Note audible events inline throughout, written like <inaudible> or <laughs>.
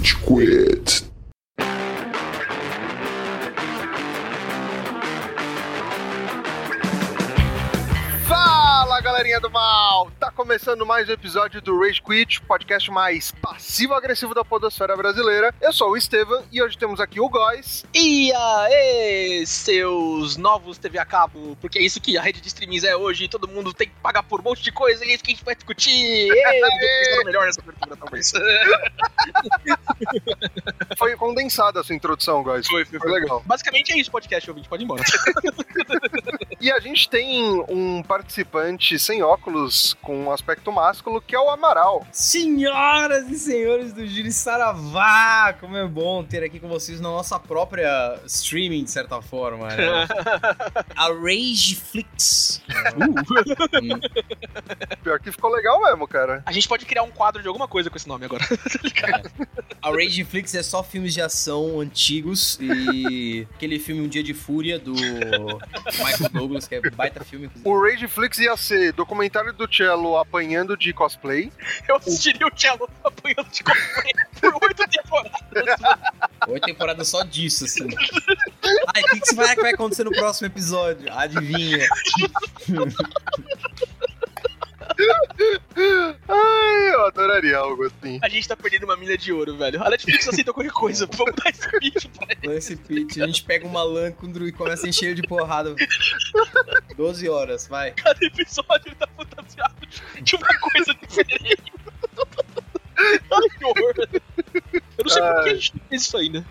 Rage Quit. Fala galerinha do mal! Começando mais um episódio do Rage Quit, podcast mais passivo-agressivo da podosfera brasileira. Eu sou o Estevam e hoje temos aqui o Góis. E aí, seus novos TV a cabo, porque é isso que a rede de streamings é hoje, todo mundo tem que pagar por um monte de coisa, e é isso que a gente vai discutir. <laughs> Ei, melhor nessa abertura, talvez. <laughs> Foi condensada a sua introdução, Góis. Foi, foi, Foi legal. Basicamente é isso, podcast, ouvinte, pode ir embora. <laughs> E a gente tem um participante sem óculos com um aspecto másculo que é o Amaral. Senhoras e senhores do Giri Saravá, como é bom ter aqui com vocês na nossa própria streaming, de certa forma, né? <laughs> A Rageflix. Hum. Pior que ficou legal mesmo, cara. A gente pode criar um quadro de alguma coisa com esse nome agora. <laughs> A Rageflix é só filmes de ação antigos e aquele filme Um Dia de Fúria do Michael Douglas, que é baita filme. inclusive. O Rageflix ia ser documentário do Cello apanhando de cosplay. <laughs> Eu assistiria o Cello apanhando de cosplay por oito temporadas. Oito temporadas só disso, assim. Ai, o que, que que vai acontecer no próximo episódio? Adivinha. <laughs> Ai, eu adoraria algo assim. A gente tá perdendo uma milha de ouro, velho. A Netflix aceita qualquer coisa. Vamos <laughs> dar esse pitch pra ele. Lance Pitch, a gente pega uma Lancundro e começa a encher de porrada. 12 horas, vai. Cada episódio ele tá fantasiado de uma coisa diferente. Ai, que horror. Eu não sei por que a gente fez isso ainda.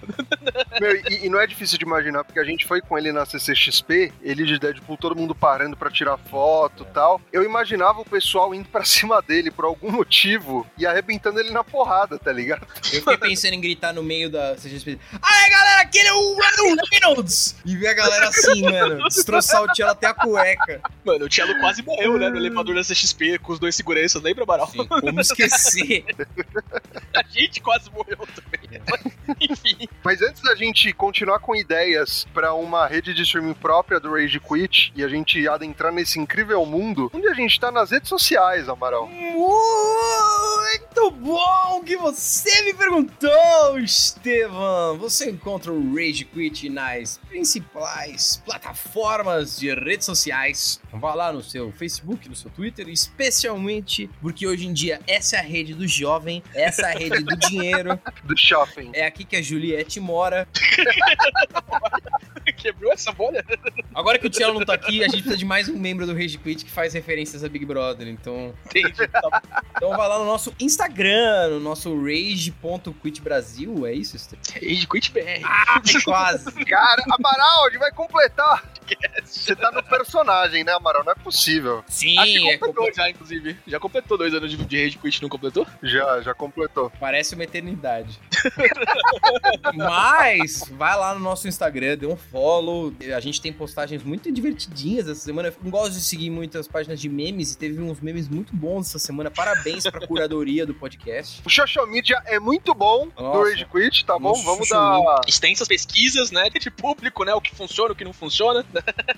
Meu, e, e não é difícil de imaginar, porque a gente foi com ele na CCXP, ele de Deadpool, todo mundo parando pra tirar foto e tal. Eu imaginava o pessoal indo pra <laughs> cima dele por algum motivo e arrebentando ele na porrada, tá ligado? Eu fiquei pensando em gritar no meio da CGSP. Aí, galera, aquele é o Ryan Reynolds! E ver a galera assim, mano, destroçar o tio até a cueca. Mano, o Cello quase morreu, né? No elevador da CXP com os dois seguranças, lembra, Baral? Sim, como esquecer? <laughs> A gente quase morreu também. Enfim. Mas antes da gente continuar com ideias pra uma rede de streaming própria do Rage Quit e a gente adentrar nesse incrível mundo, onde a gente tá nas redes sociais, Amaral. Muito bom que você me perguntou, Estevam. Você encontra o Rage Quit nas principais plataformas de redes sociais. Vá lá no seu Facebook, no seu Twitter, especialmente porque hoje em dia essa é a rede do jovem, essa é a rede do dinheiro. <laughs> Do shopping. É aqui que a Juliette mora. <laughs> Quebrou essa bolha? Agora que o Tielo não tá aqui, a gente precisa de mais um membro do Rage Quit que faz referências a Big Brother. Então, Entendi. Tá então vai lá no nosso Instagram, no nosso rage.quitbrasil, é isso? Rage Quit BR. Ah, quase. Cara, Amaral, a gente vai completar. Você tá no personagem, né, Amaral? Não é possível. Sim, Acho que é, completou já, inclusive. Já completou dois anos de, de Rage Quit, não completou? Já, já completou. parece uma eternidade. <laughs> Mas, vai lá no nosso Instagram, dê um follow. A gente tem postagens muito divertidinhas essa semana. Eu não gosto de seguir muitas páginas de memes e teve uns memes muito bons essa semana. Parabéns pra curadoria do podcast. O social media é muito bom do Nossa. Rage Quit, tá bom? Nossa, Vamos dar. Extensas pesquisas, né? De público, né? O que funciona, o que não funciona.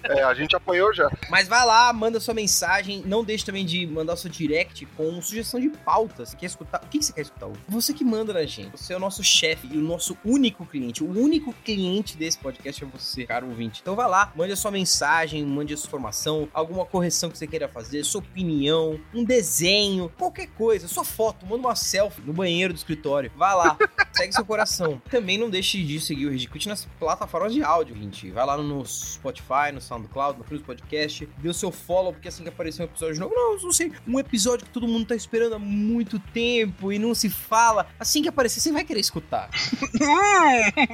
É, a gente apanhou já. Mas vai lá, manda sua mensagem. Não deixe também de mandar o seu direct com sugestão de pautas. Você quer escutar? O que que você quer escutar? hoje? Você que manda na gente. Você é o nosso chefe e o nosso único cliente. O único cliente desse podcast é você, caro ouvinte. Então vai lá, mande a sua mensagem, mande a sua informação, alguma correção que você queira fazer, sua opinião, um desenho, qualquer coisa, sua foto, manda uma selfie no banheiro do escritório. Vai lá, <laughs> segue seu coração. Também não deixe de seguir o Regiquit nas plataformas de áudio, gente. Vai lá no Spotify, no SoundCloud, no Cruz Podcast, dê o seu follow, porque assim que aparecer um episódio novo, não, não sei, um episódio que todo mundo tá esperando há muito tempo e não se fala, assim que aparecer, você vai querer escutar. <laughs>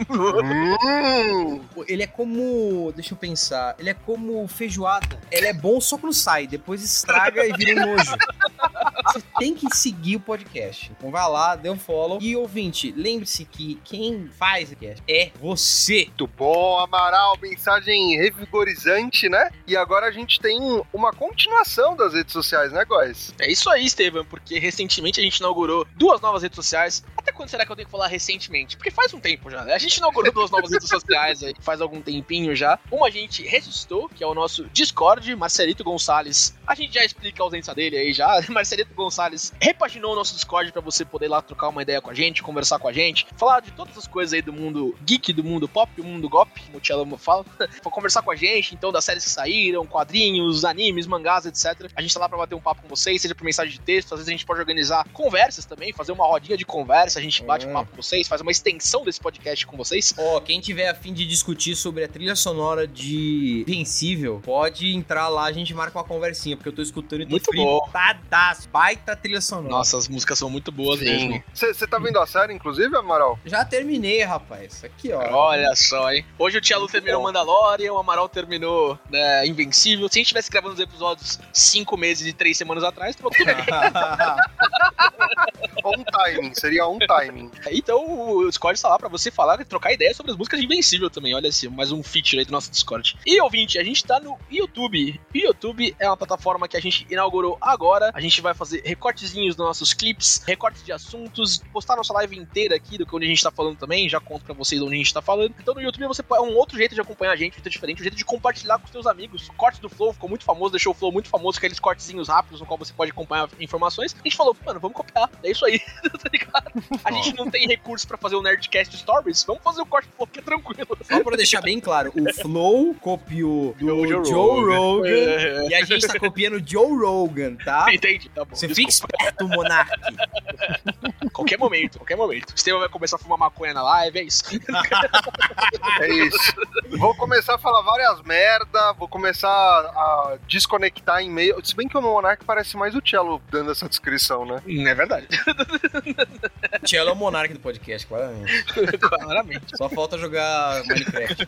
Hum, Ele é como, deixa eu pensar, ele é como feijoada. Ele é bom só quando sai, depois estraga e vira um nojo. <laughs> Você tem que seguir o podcast. Então vai lá, dê um follow. E ouvinte, lembre-se que quem faz o podcast é você. muito bom, Amaral. Mensagem revigorizante, né? E agora a gente tem uma continuação das redes sociais, né, Góis? É isso aí, Estevam, porque recentemente a gente inaugurou duas novas redes sociais, até quando será que eu tenho que falar recentemente? Porque faz um tempo já, né? A gente inaugurou duas novas redes sociais aí, faz algum tempinho já. Uma a gente ressuscitou, que é o nosso Discord, Marcelito Gonçalves. A gente já explica a ausência dele aí já. <laughs> Marcelito Gonçalves repaginou o nosso Discord para você poder lá trocar uma ideia com a gente, conversar com a gente, falar de todas as coisas aí do mundo geek, do mundo pop, do mundo gop, como o Tchelo fala. <laughs> conversar com a gente, então, das séries que saíram, quadrinhos, animes, mangás, etc. A gente tá lá pra bater um papo com vocês, seja por mensagem de texto, às vezes a gente pode organizar conversas também, fazer uma rodinha de conversa, a gente bate um papo com vocês, faz uma extensão desse podcast com vocês. Ó, quem tiver a fim de discutir sobre a trilha sonora de Invencível, pode entrar lá, a gente marca uma conversinha, porque eu tô escutando e tô Muito bom. baita trilha sonora. Nossa, as músicas são muito boas Sim. mesmo. Você tá vendo a série, inclusive, Amaral? Já terminei, rapaz. Aqui, ó. Olha só, hein? Hoje o Tchelo terminou Mandalorian, o Amaral terminou né, Invencível. Se a gente tivesse gravando os episódios cinco meses e três semanas atrás, tudo bem. On <laughs> timing, seria on timing. Então o Discord está lá pra você falar e trocar ideias sobre as músicas de Invencível também. Olha assim, mais um feature aí do nosso Discord. E ouvinte, a gente tá no YouTube. O YouTube é uma plataforma que a gente inaugurou agora. A gente vai fazer recortezinhos dos nossos clips, recortes de assuntos, postar nossa live inteira aqui do que onde a gente tá falando também. Já conto pra vocês onde a gente tá falando. Então no YouTube você é um outro jeito de acompanhar a gente, um jeito diferente, um jeito de compartilhar com os seus amigos. O corte do Flow ficou muito famoso, deixou o Flow muito famoso, aqueles cortezinhos rápidos no qual você pode acompanhar informações. A gente falou, mano, vamos copiar. É isso aí, <laughs> tá ligado? A gente <laughs> não tem recurso pra fazer o Nerdcast Stories, vamos fazer o corte do Flow, que é tranquilo. Só pra deixar bem claro, o Flow copiou do <laughs> O Joe, Joe Rogan, Rogan. É. e a gente tá copiando o Joe Rogan, tá? <laughs> Entendi, tá bom. Você fica esperto, Monark. <laughs> Qualquer momento, qualquer momento. O Estevam vai começar a fumar maconha na live, é isso. É isso. Vou começar a falar várias merda, vou começar a desconectar em meio. Se bem que o Monark parece mais o Cello dando essa descrição, né? É verdade. Tchelo é o Monark do podcast, claramente. Claramente. Só falta jogar Minecraft.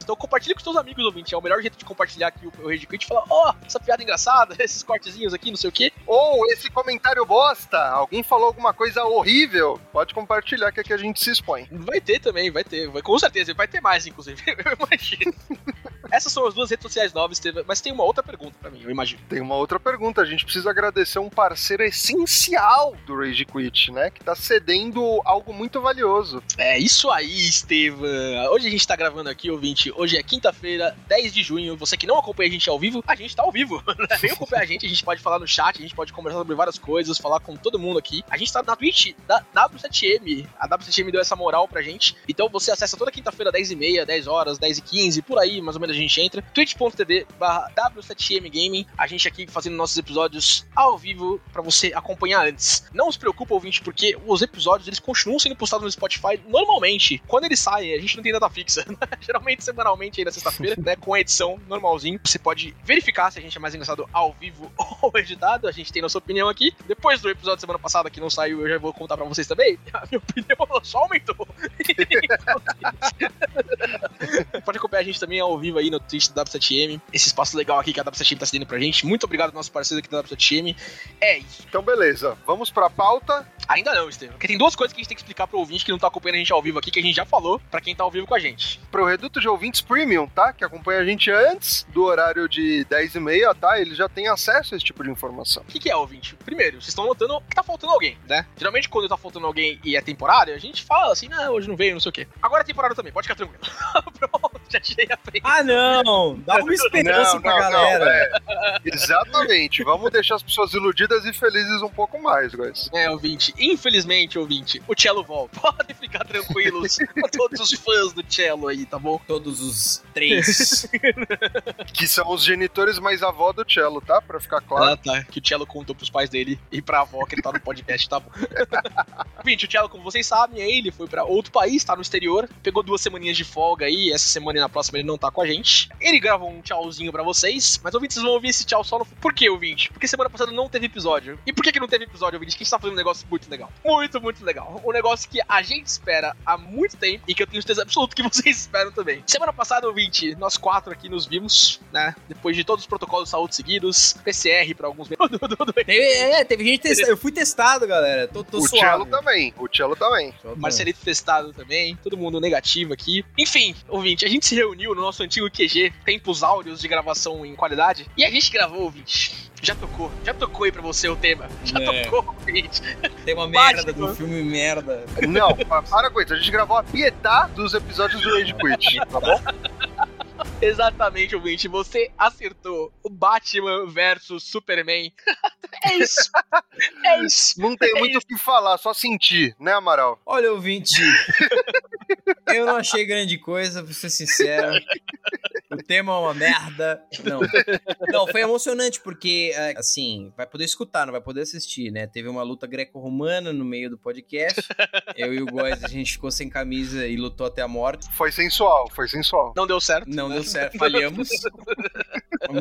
Então compartilhe com seus amigos, ouvinte. É o melhor jeito de compartilhar aqui o, o Rage Quit e falar, ó, essa piada engraçada, <laughs> esses cortezinhos aqui, não sei o quê. Ou esse comentário bosta, alguém falou alguma coisa horrível, pode compartilhar que aqui a gente se expõe. Vai ter também, vai ter. Vai, com certeza, vai ter mais, inclusive. <laughs> Eu imagino. Essas são as duas redes sociais novas, Estevam. Mas tem uma outra pergunta pra mim, eu imagino. Tem uma outra pergunta, a gente precisa agradecer um parceiro essencial do Rage Quit, né? Que tá cedendo algo muito valioso. É isso aí, Estevam. Hoje a gente tá gravando aqui, ouvinte. Hoje é quinta-feira, 10 de junho. Você que não acompanha a gente ao vivo, a gente tá ao vivo. né? <laughs> Vem acompanhar a gente, a gente pode falar no chat, a gente pode conversar sobre várias coisas, falar com todo mundo aqui. A gente tá na Twitch da W7M. A W7M deu essa moral pra gente. Então você acessa toda quinta-feira, 10h30, 10 horas, 10h15, por aí, mais ou menos a gente entra. twitch.tv barra W7M Gaming. A gente aqui fazendo nossos episódios ao vivo pra você acompanhar antes. Não se preocupa, ouvinte, porque os episódios eles continuam sendo postados no Spotify normalmente. Quando eles saem, a gente não tem data fixa. <laughs> Geralmente semanalmente aí na sexta-feira, né? Com a edição normalzinho. Você pode verificar se a gente é mais engraçado ao vivo <laughs> ou editado. A gente tem nossa opinião aqui. Depois do episódio da semana passada que não saiu, eu já vou contar pra vocês também. <laughs> A minha opinião <laughs> só aumentou. Pode acompanhar a gente também ao vivo aí no Twitch da W7M. Esse espaço legal aqui que a W7M tá cedendo pra gente. Muito obrigado ao nosso parceiro aqui da W7M. É isso. Então, beleza, vamos pra pauta. Ainda não, Estevam. Porque tem duas coisas que a gente tem que explicar pro ouvinte que não tá acompanhando a gente ao vivo aqui, que a gente já falou, pra quem tá ao vivo com a gente. Pro Reduto de Ouvintes Premium, tá? Que acompanha a gente antes do horário de 10 e meia, tá? Ele já tem acesso a esse tipo de informação. O que, que é, ouvinte? Primeiro, vocês estão notando que tá faltando alguém, né? Geralmente, quando tá faltando alguém e é temporário, a gente fala assim, ah, hoje não veio, não sei o quê. Agora é temporário também, pode ficar tranquilo. <laughs> Pronto, já tirei a frente. Ah, não! Dá uma <laughs> esperança Não, pra não, não, galera. é. Exatamente. Vamos deixar as pessoas iludidas e felizes um pouco mais, guys. É, ouvinte. Infelizmente, ouvinte, o Cello volta. <laughs> Podem ficar tranquilos com todos os fãs do Cello aí, tá bom? Todos os três. <laughs> Que são os genitores mais avó do cello, tá? Pra ficar claro. Ah, tá. Que o Cello contou pros pais dele e pra avó que ele tá no podcast, tá bom. <laughs> Ouvinte, o Cello, como vocês sabem, aí ele foi pra outro país, tá no exterior, pegou duas semaninhas de folga aí, essa semana e na próxima ele não tá com a gente. Ele gravou um tchauzinho pra vocês, mas ouvinte, vocês vão ouvir esse tchau só no... Por que, ouvinte? Porque semana passada não teve episódio. E por que que não teve episódio, ouvinte? Que a gente tá fazendo um negócio muito legal. Muito, muito legal. Um negócio que a gente espera há muito tempo e que eu tenho certeza absoluta que <laughs> vocês esperam também. Semana passada, ouvinte, nós quatro aqui nos vimos, né? Depois de todos os protocolos de saúde seguidos, PCR pra alguns membros <laughs> do- do- do- teve, é, teve gente testando. Eu fui testado, galera. Tô, tô o cello também. O cello também. Marcelito testado também, todo mundo negativo aqui. Enfim, ouvinte, a gente se reuniu no nosso antigo QG, tempos áureos de gravação em qualidade, e a gente gravou, ouvinte. Já tocou. Já tocou aí pra você o tema. Já É. tocou, gente. Tem uma merda do filme merda. Não, pa- para com isso. A gente gravou a pietá dos episódios do Rage Quit, tá bom? Exatamente, ouvinte. Você acertou. O Batman versus Superman. <laughs> é isso. É isso. Não tem muito o que falar, só sentir, né, Amaral? Olha, ouvinte. <laughs> eu não achei grande coisa, pra ser sincero. O tema é uma merda. Não. Não, foi emocionante, porque, é, assim, vai poder escutar, não vai poder assistir, né? Teve uma luta greco-romana no meio do podcast. Eu e o Góis, a gente ficou sem camisa e lutou até a morte. Foi sensual, foi sensual. Não deu certo. Não deu certo, falhamos.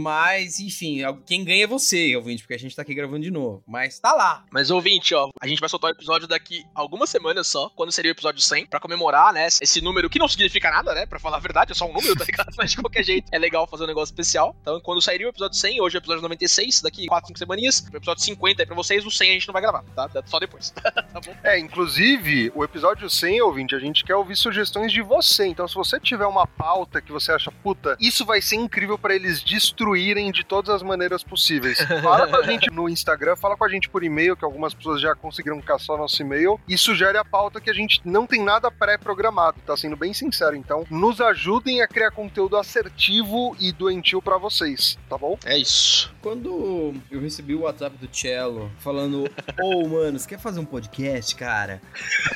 Mas, enfim, quem ganha é você, ouvinte, porque a gente tá aqui gravando de novo. Mas tá lá. Mas ouvinte, ó, a gente vai soltar o episódio daqui algumas semanas só, quando seria o episódio 100, pra comemorar, né, esse número que não significa nada, né, pra falar a verdade, é só um número, tá ligado? <laughs> Mas de qualquer jeito, é legal fazer um negócio especial. Então, quando sairia o episódio 100, hoje é o episódio 96, daqui 4, 5 semaninhas, o episódio 50 aí pra vocês, o 100 a gente não vai gravar, tá? Só depois, <laughs> tá bom? É, inclusive, o episódio 100, ouvinte, a gente quer ouvir sugestões de você. Então, se você tiver uma pauta que você acha, puta, isso vai ser incrível pra eles destruírem de todas as maneiras possíveis, fala com a gente no Instagram, fala com a gente por e-mail, que algumas pessoas já conseguiram caçar nosso e-mail, e sugere a pauta que a gente não tem nada pré-programado, tá sendo bem sincero. Então, nos ajudem a criar conteúdo assertivo e doentio pra vocês, tá bom? É isso. Quando eu recebi o WhatsApp do Cello falando, ô <laughs> mano, você quer fazer um podcast, cara?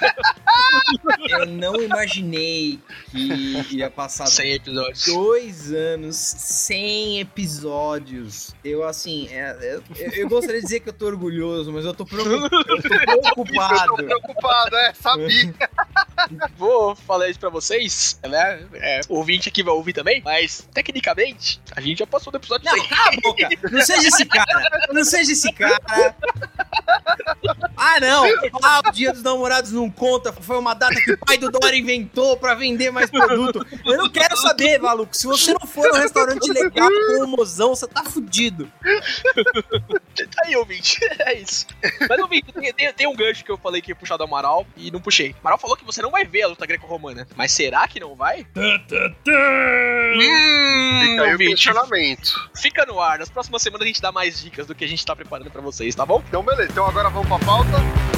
<laughs> eu não imaginei que ia passar 100 episódios. Dois anos, 100 episódios. Eu, assim, é- é- eu, eu gostaria de dizer que eu tô orgulhoso, mas eu tô, preocup- eu tô <laughs> Eu tô preocupado. preocupado, é, sabia. <laughs> Vou falar isso pra vocês, né? É, ouvinte aqui vai ouvir também, mas tecnicamente a gente já passou do episódio Não, 100. cala a boca! Não seja esse cara! Não seja esse cara! Ah, não! Ah, o Dia dos Namorados não conta. Foi uma data que o pai do Dória inventou pra vender mais produto. Eu não quero saber, maluco. Se você não for num restaurante legal com um mozão, você tá fudido. Tá <laughs> aí, ouvinte. É isso. Mas, ouvinte, tem, tem, tem um gancho que eu falei que ia puxar do Amaral e não puxei. O Amaral falou que você não vai ver a luta greco-romana. Mas será que não vai? Hum, Fica aí o ouvinte, questionamento. fica no ar. Nas próximas semanas a gente dá mais dicas do que a gente tá preparando pra vocês, tá bom? Então, beleza. Então, agora vamos pra pauta.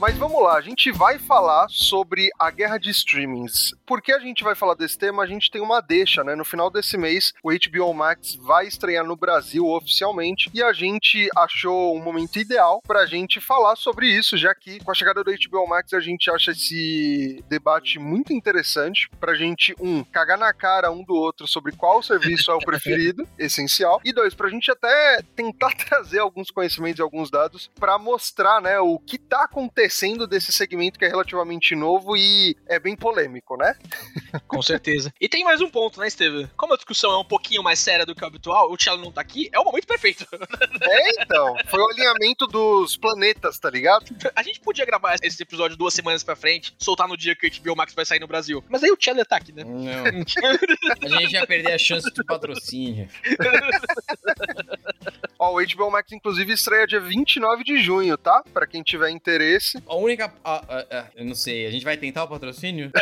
Mas vamos lá, a gente vai falar sobre a guerra de streamings. Por que a gente vai falar desse tema? A gente tem uma deixa, né? No final desse mês, o HBO Max vai estrear no Brasil oficialmente e a gente achou um momento ideal pra gente falar sobre isso, já que com a chegada do HBO Max a gente acha esse debate muito interessante pra gente, um, cagar na cara um do outro sobre qual serviço é o <laughs> preferido, essencial, e dois, pra gente até tentar <laughs> trazer alguns conhecimentos e alguns dados pra mostrar, né, o que tá acontecendo desse segmento que é relativamente novo e é bem polêmico, né? <laughs> Com certeza. E tem mais um ponto, né, Estevam? Como a discussão é um pouquinho mais séria do que o habitual, o Thiago não tá aqui, é o momento perfeito. <laughs> É, então, foi o alinhamento dos planetas, tá ligado? A gente podia gravar esse episódio duas semanas pra frente, soltar no dia que o HBO Max vai sair no Brasil. Mas aí o Thiago tá aqui, né? Não. <laughs> A gente ia perder a chance de patrocínio. Ó, o HBO Max, inclusive, estreia dia 29 de junho, tá? Pra quem tiver interesse. A única. ah, ah, ah, eu não sei, a gente vai tentar o patrocínio? <laughs>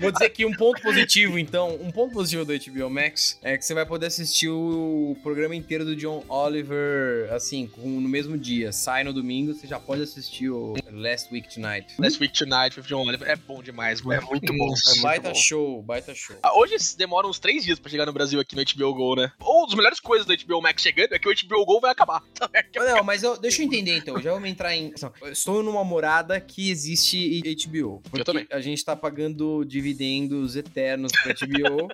Vou dizer que um ponto positivo, então, um ponto positivo do HBO Max é que você vai poder assistir o programa inteiro do John Oliver, assim, com- no mesmo dia. Sai no domingo, você já pode assistir o Last Week Tonight. Last Week Tonight with John Oliver. É bom demais, É mano. muito bom. É muito baita bom. show, baita show. Ah, Hoje demora uns três dias pra chegar no Brasil aqui no HBO Go, né? Uma das melhores coisas do HBO Max chegando é que o HBO Go vai acabar. <laughs> Não, mas eu- deixa eu entender então. Já vamos entrar em. eu Estou numa morada que existe HBO. Porque também. A gente tá pagando dividendos eternos pra HBO.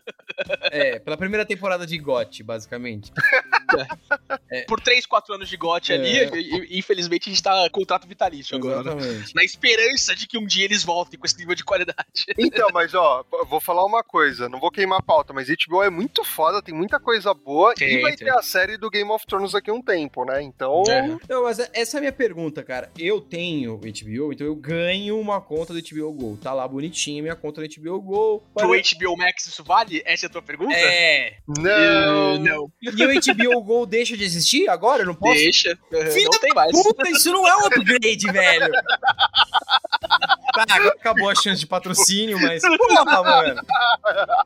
é, pela primeira temporada de GOT, basicamente. <laughs> Por três, quatro anos de GOT ali, É. e- e- infelizmente a gente tá contrato vitalício agora, né? Na esperança de que um dia eles voltem com esse nível de qualidade. Então, mas ó, eu vou falar uma coisa, não vou queimar a pauta, mas HBO é muito foda, tem muita coisa boa e vai ter a série do Game of Thrones daqui a um tempo, né? Então, É. Não, mas essa é a minha pergunta, cara. Eu tenho HBO, então eu ganho uma conta do HBO Go. Tá lá bonitinha minha conta do HBO Go. Pro HBO Max isso vale? Essa é a tua pergunta? É. não. não. E o HBO Go deixa de existir agora? Eu não posso? Deixa. Uhum, Filha não tem mais. Puta, isso não é um upgrade, velho. <laughs> Tá, agora acabou a chance de patrocínio, mas. Porra, mano.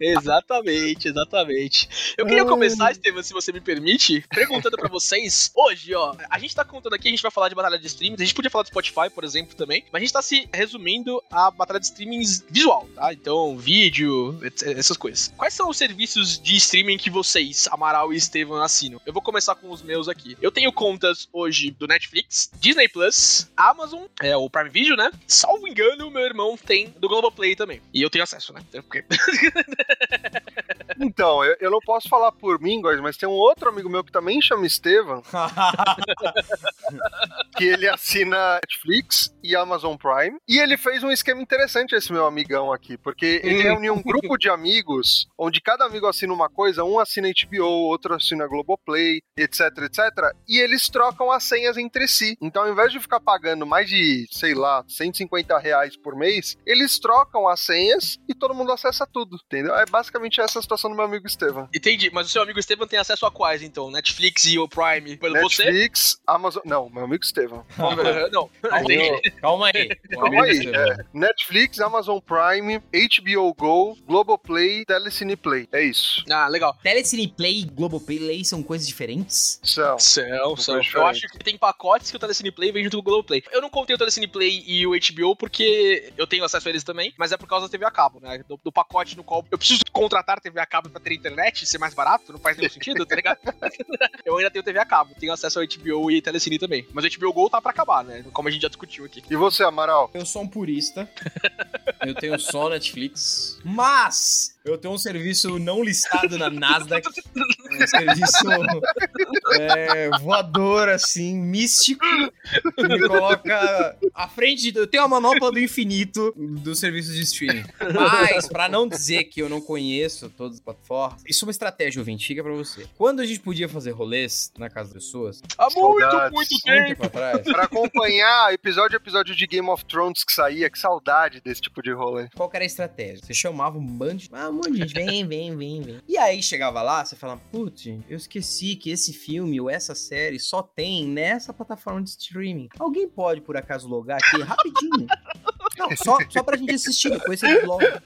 Exatamente, exatamente. Eu queria começar, Estevam, se você me permite, perguntando pra vocês, hoje, ó, a gente tá contando aqui, a gente vai falar de batalha de streamings, a gente podia falar do Spotify, por exemplo, também, mas a gente tá se resumindo a batalha de streamings visual, tá? Então, vídeo, essas coisas. Quais são os serviços de streaming que vocês, Amaral e Estevam, assinam? Eu vou começar com os meus aqui. Eu tenho contas hoje do Netflix, Disney Plus, Amazon, é o Prime Video, né? Salvo engano, meu irmão tem do Globoplay também. E eu tenho acesso, né? Porque <laughs> Então, eu, eu não posso falar por mim, guys, mas tem um outro amigo meu que também chama Estevam, <laughs> que ele assina Netflix e Amazon Prime. E ele fez um esquema interessante, esse meu amigão aqui, porque ele reuniu um grupo de amigos, onde cada amigo assina uma coisa, um assina HBO, outro assina Globoplay, etc, etc. E eles trocam as senhas entre si. Então, ao invés de ficar pagando mais de, sei lá, 150 reais por mês, eles trocam as senhas e todo mundo acessa tudo, entendeu? É basicamente essa a do meu amigo Estevam. Entendi, mas o seu amigo Estevam tem acesso a quais, então? Netflix e o Prime pelo você? Netflix, Amazon. Não, meu amigo Estevam. <laughs> Não. Calma aí. Calma aí. <laughs> é. Netflix, Amazon Prime, HBO Go, Globoplay, Telecine Play. É isso. Ah, legal. Telecine Play e Globoplay são coisas diferentes? São. São, são. Eu diferente. acho que tem pacotes que o Telecine Play vem junto com o Globoplay. Eu não contei o Telecine Play e o HBO porque eu tenho acesso a eles também, mas é por causa da TV a cabo, né? Do, do pacote no qual eu preciso contratar TV a cabo pra ter internet, ser mais barato, não faz nenhum sentido, tá ligado? <laughs> eu ainda tenho TV a cabo, tenho acesso ao HBO e Telecine também. Mas o HBO Go tá pra acabar, né? Como a gente já discutiu aqui. E você, Amaral? Eu sou um purista. Eu tenho só Netflix. Mas eu tenho um serviço não listado na Nasdaq. Um serviço é, voador, assim, místico. Que me coloca à frente de. Eu tenho a manopla do infinito dos serviços de streaming. Mas, pra não dizer que eu não conheço todas as plataformas, isso é uma estratégia, ouvinte, fica pra você. Quando a gente podia fazer rolês na casa das pessoas, Há muito, Saudades. muito muito tempo. atrás, Pra acompanhar episódio a episódio de Game of Thrones que saía, que saudade desse tipo de rolê. Qual que era a estratégia? Você chamava um bando de... Ah, monte de gente, vem, vem, vem, vem. E aí chegava lá, você falava, putz, eu esqueci que esse filme ou essa série só tem nessa plataforma de streaming. Alguém pode, por acaso, logar aqui rapidinho? <laughs> Não, só, só pra gente assistir, depois você loga.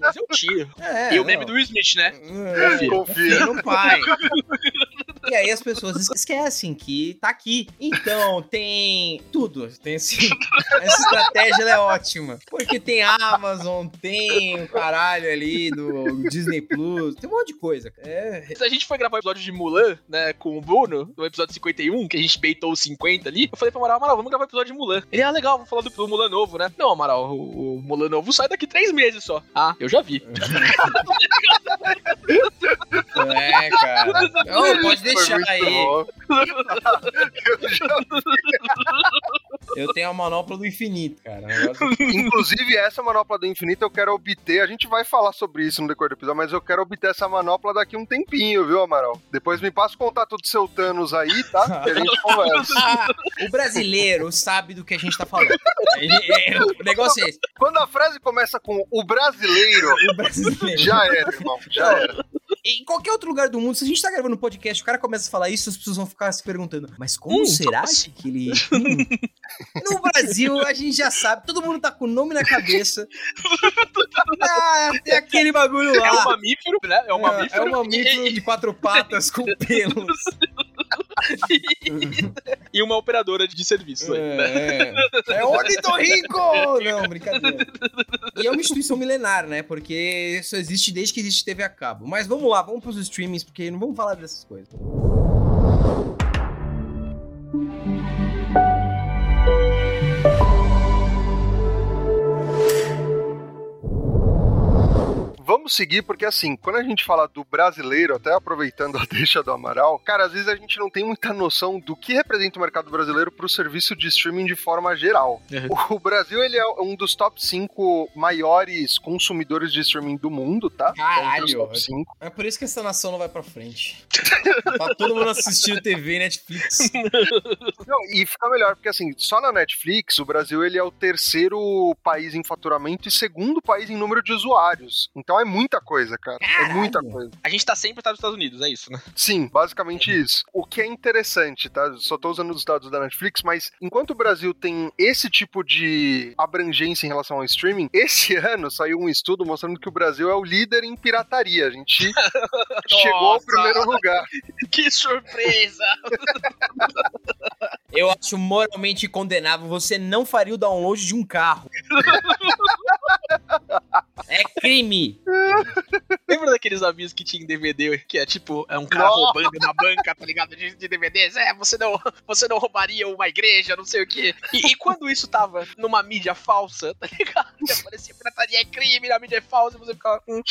Mas eu tiro. É, e o não. meme do Will Smith, né? É, Confia. Confia. no pai. <laughs> E aí as pessoas esquecem que tá aqui. Então, tem tudo. Tem assim, <laughs> essa estratégia é ótima. Porque tem Amazon, tem o caralho ali do Disney Plus, tem um monte de coisa. É, A gente foi gravar o episódio de Mulan, né, com o Bruno, no episódio 51, que a gente beitou os 50 ali. Eu falei pro Amaral, Amaral, vamos gravar o episódio de Mulan. Ele, ah, legal, vamos falar do, do Mulan novo, né? Não, Amaral, o, o Mulan novo sai daqui três meses só. Ah, eu já vi. <laughs> é cara. <laughs> Não, pode deixar aí. Eu já- Eu tenho a manopla do infinito, cara. Negócio- Inclusive, essa manopla do infinito eu quero obter. A gente vai falar sobre isso no decorrer do episódio, mas eu quero obter essa manopla daqui um tempinho, viu, Amaral? Depois me passa o contato do seu Thanos aí, tá? Que a gente <laughs> conversa. Ah, o brasileiro sabe do que a gente tá falando. Ele- é, o negócio é esse. Quando a frase começa com o brasileiro, O brasileiro. já era, irmão. Já era. Em qualquer outro lugar do mundo, se a gente tá gravando um podcast, o cara começa a falar isso, as pessoas vão ficar se perguntando, mas como Hum, será assim? que ele. Hum. <laughs> No Brasil, a gente já sabe, todo mundo tá com o nome na cabeça. <laughs> Ah, tem aquele bagulho lá. É um mamífero, né? É um mamífero. É um mamífero de quatro patas com <laughs> pelos. <laughs> e uma operadora de serviço. né? É, é. é ornitorrinco! Não, brincadeira. E é uma instituição milenar, né? Porque isso existe desde que existe TV a cabo. Mas vamos lá, vamos pros streamings, porque não vamos falar dessas coisas. Vamos seguir, porque assim, quando a gente fala do brasileiro, até aproveitando a <laughs> deixa do Amaral, cara, às vezes a gente não tem muita noção do que representa o mercado brasileiro pro serviço de streaming de forma geral. Uhum. O Brasil, ele é um dos top 5 maiores consumidores de streaming do mundo, tá? Caralho! É, é por isso que essa nação não vai pra frente. <laughs> tá todo mundo assistindo TV e Netflix. Não, e fica melhor, porque assim, só na Netflix, o Brasil ele é o terceiro país em faturamento e segundo país em número de usuários. Então é muita coisa, cara. Caralho. É muita coisa. A gente tá sempre nos Estados Unidos, é isso, né? Sim, basicamente isso. O que é interessante, tá? Só tô usando os dados da Netflix, mas enquanto o Brasil tem esse tipo de abrangência em relação ao streaming, esse <laughs> ano saiu um estudo mostrando que o Brasil é o líder em pirataria. A gente <laughs> chegou ao primeiro lugar. <laughs> Que surpresa! Eu acho moralmente condenável. Você não faria o download de um carro. É crime! Lembra daqueles avisos que tinha em DVD, que é tipo, é um cara roubando na banca, tá ligado? De, de, DVDs? É, você não, você não roubaria uma igreja, não sei o quê. E, e quando isso tava numa mídia falsa, tá ligado? Aparecia pirataria é crime, a mídia é falsa, e você ficava. Hum.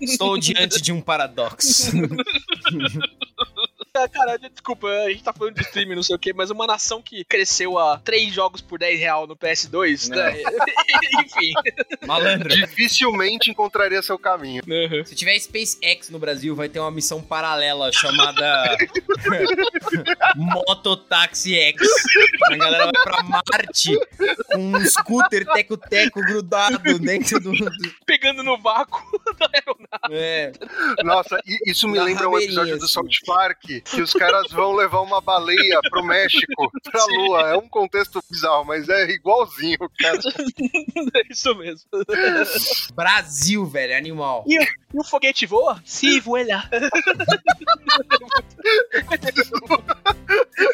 Estou diante de um paradoxo. <laughs> Cara, desculpa, a gente tá falando de streaming, não sei o quê, mas uma nação que cresceu a três jogos por 10 real no PS2, né? <laughs> Enfim. Malandro. Dificilmente encontraria seu caminho. Uhum. Se tiver SpaceX no Brasil, vai ter uma missão paralela chamada <laughs> Mototaxi X. A galera vai pra Marte com um scooter teco-teco grudado dentro do, do... Pegando no vácuo aeronave. É. <laughs> Nossa, isso me Na lembra um episódio do South Park que os caras vão levar uma baleia pro México, pra Sim. Lua. É um contexto bizarro, mas é igualzinho, cara. <laughs> é isso mesmo. <laughs> Brasil, velho, animal. E, e o foguete voa? Sim, voa.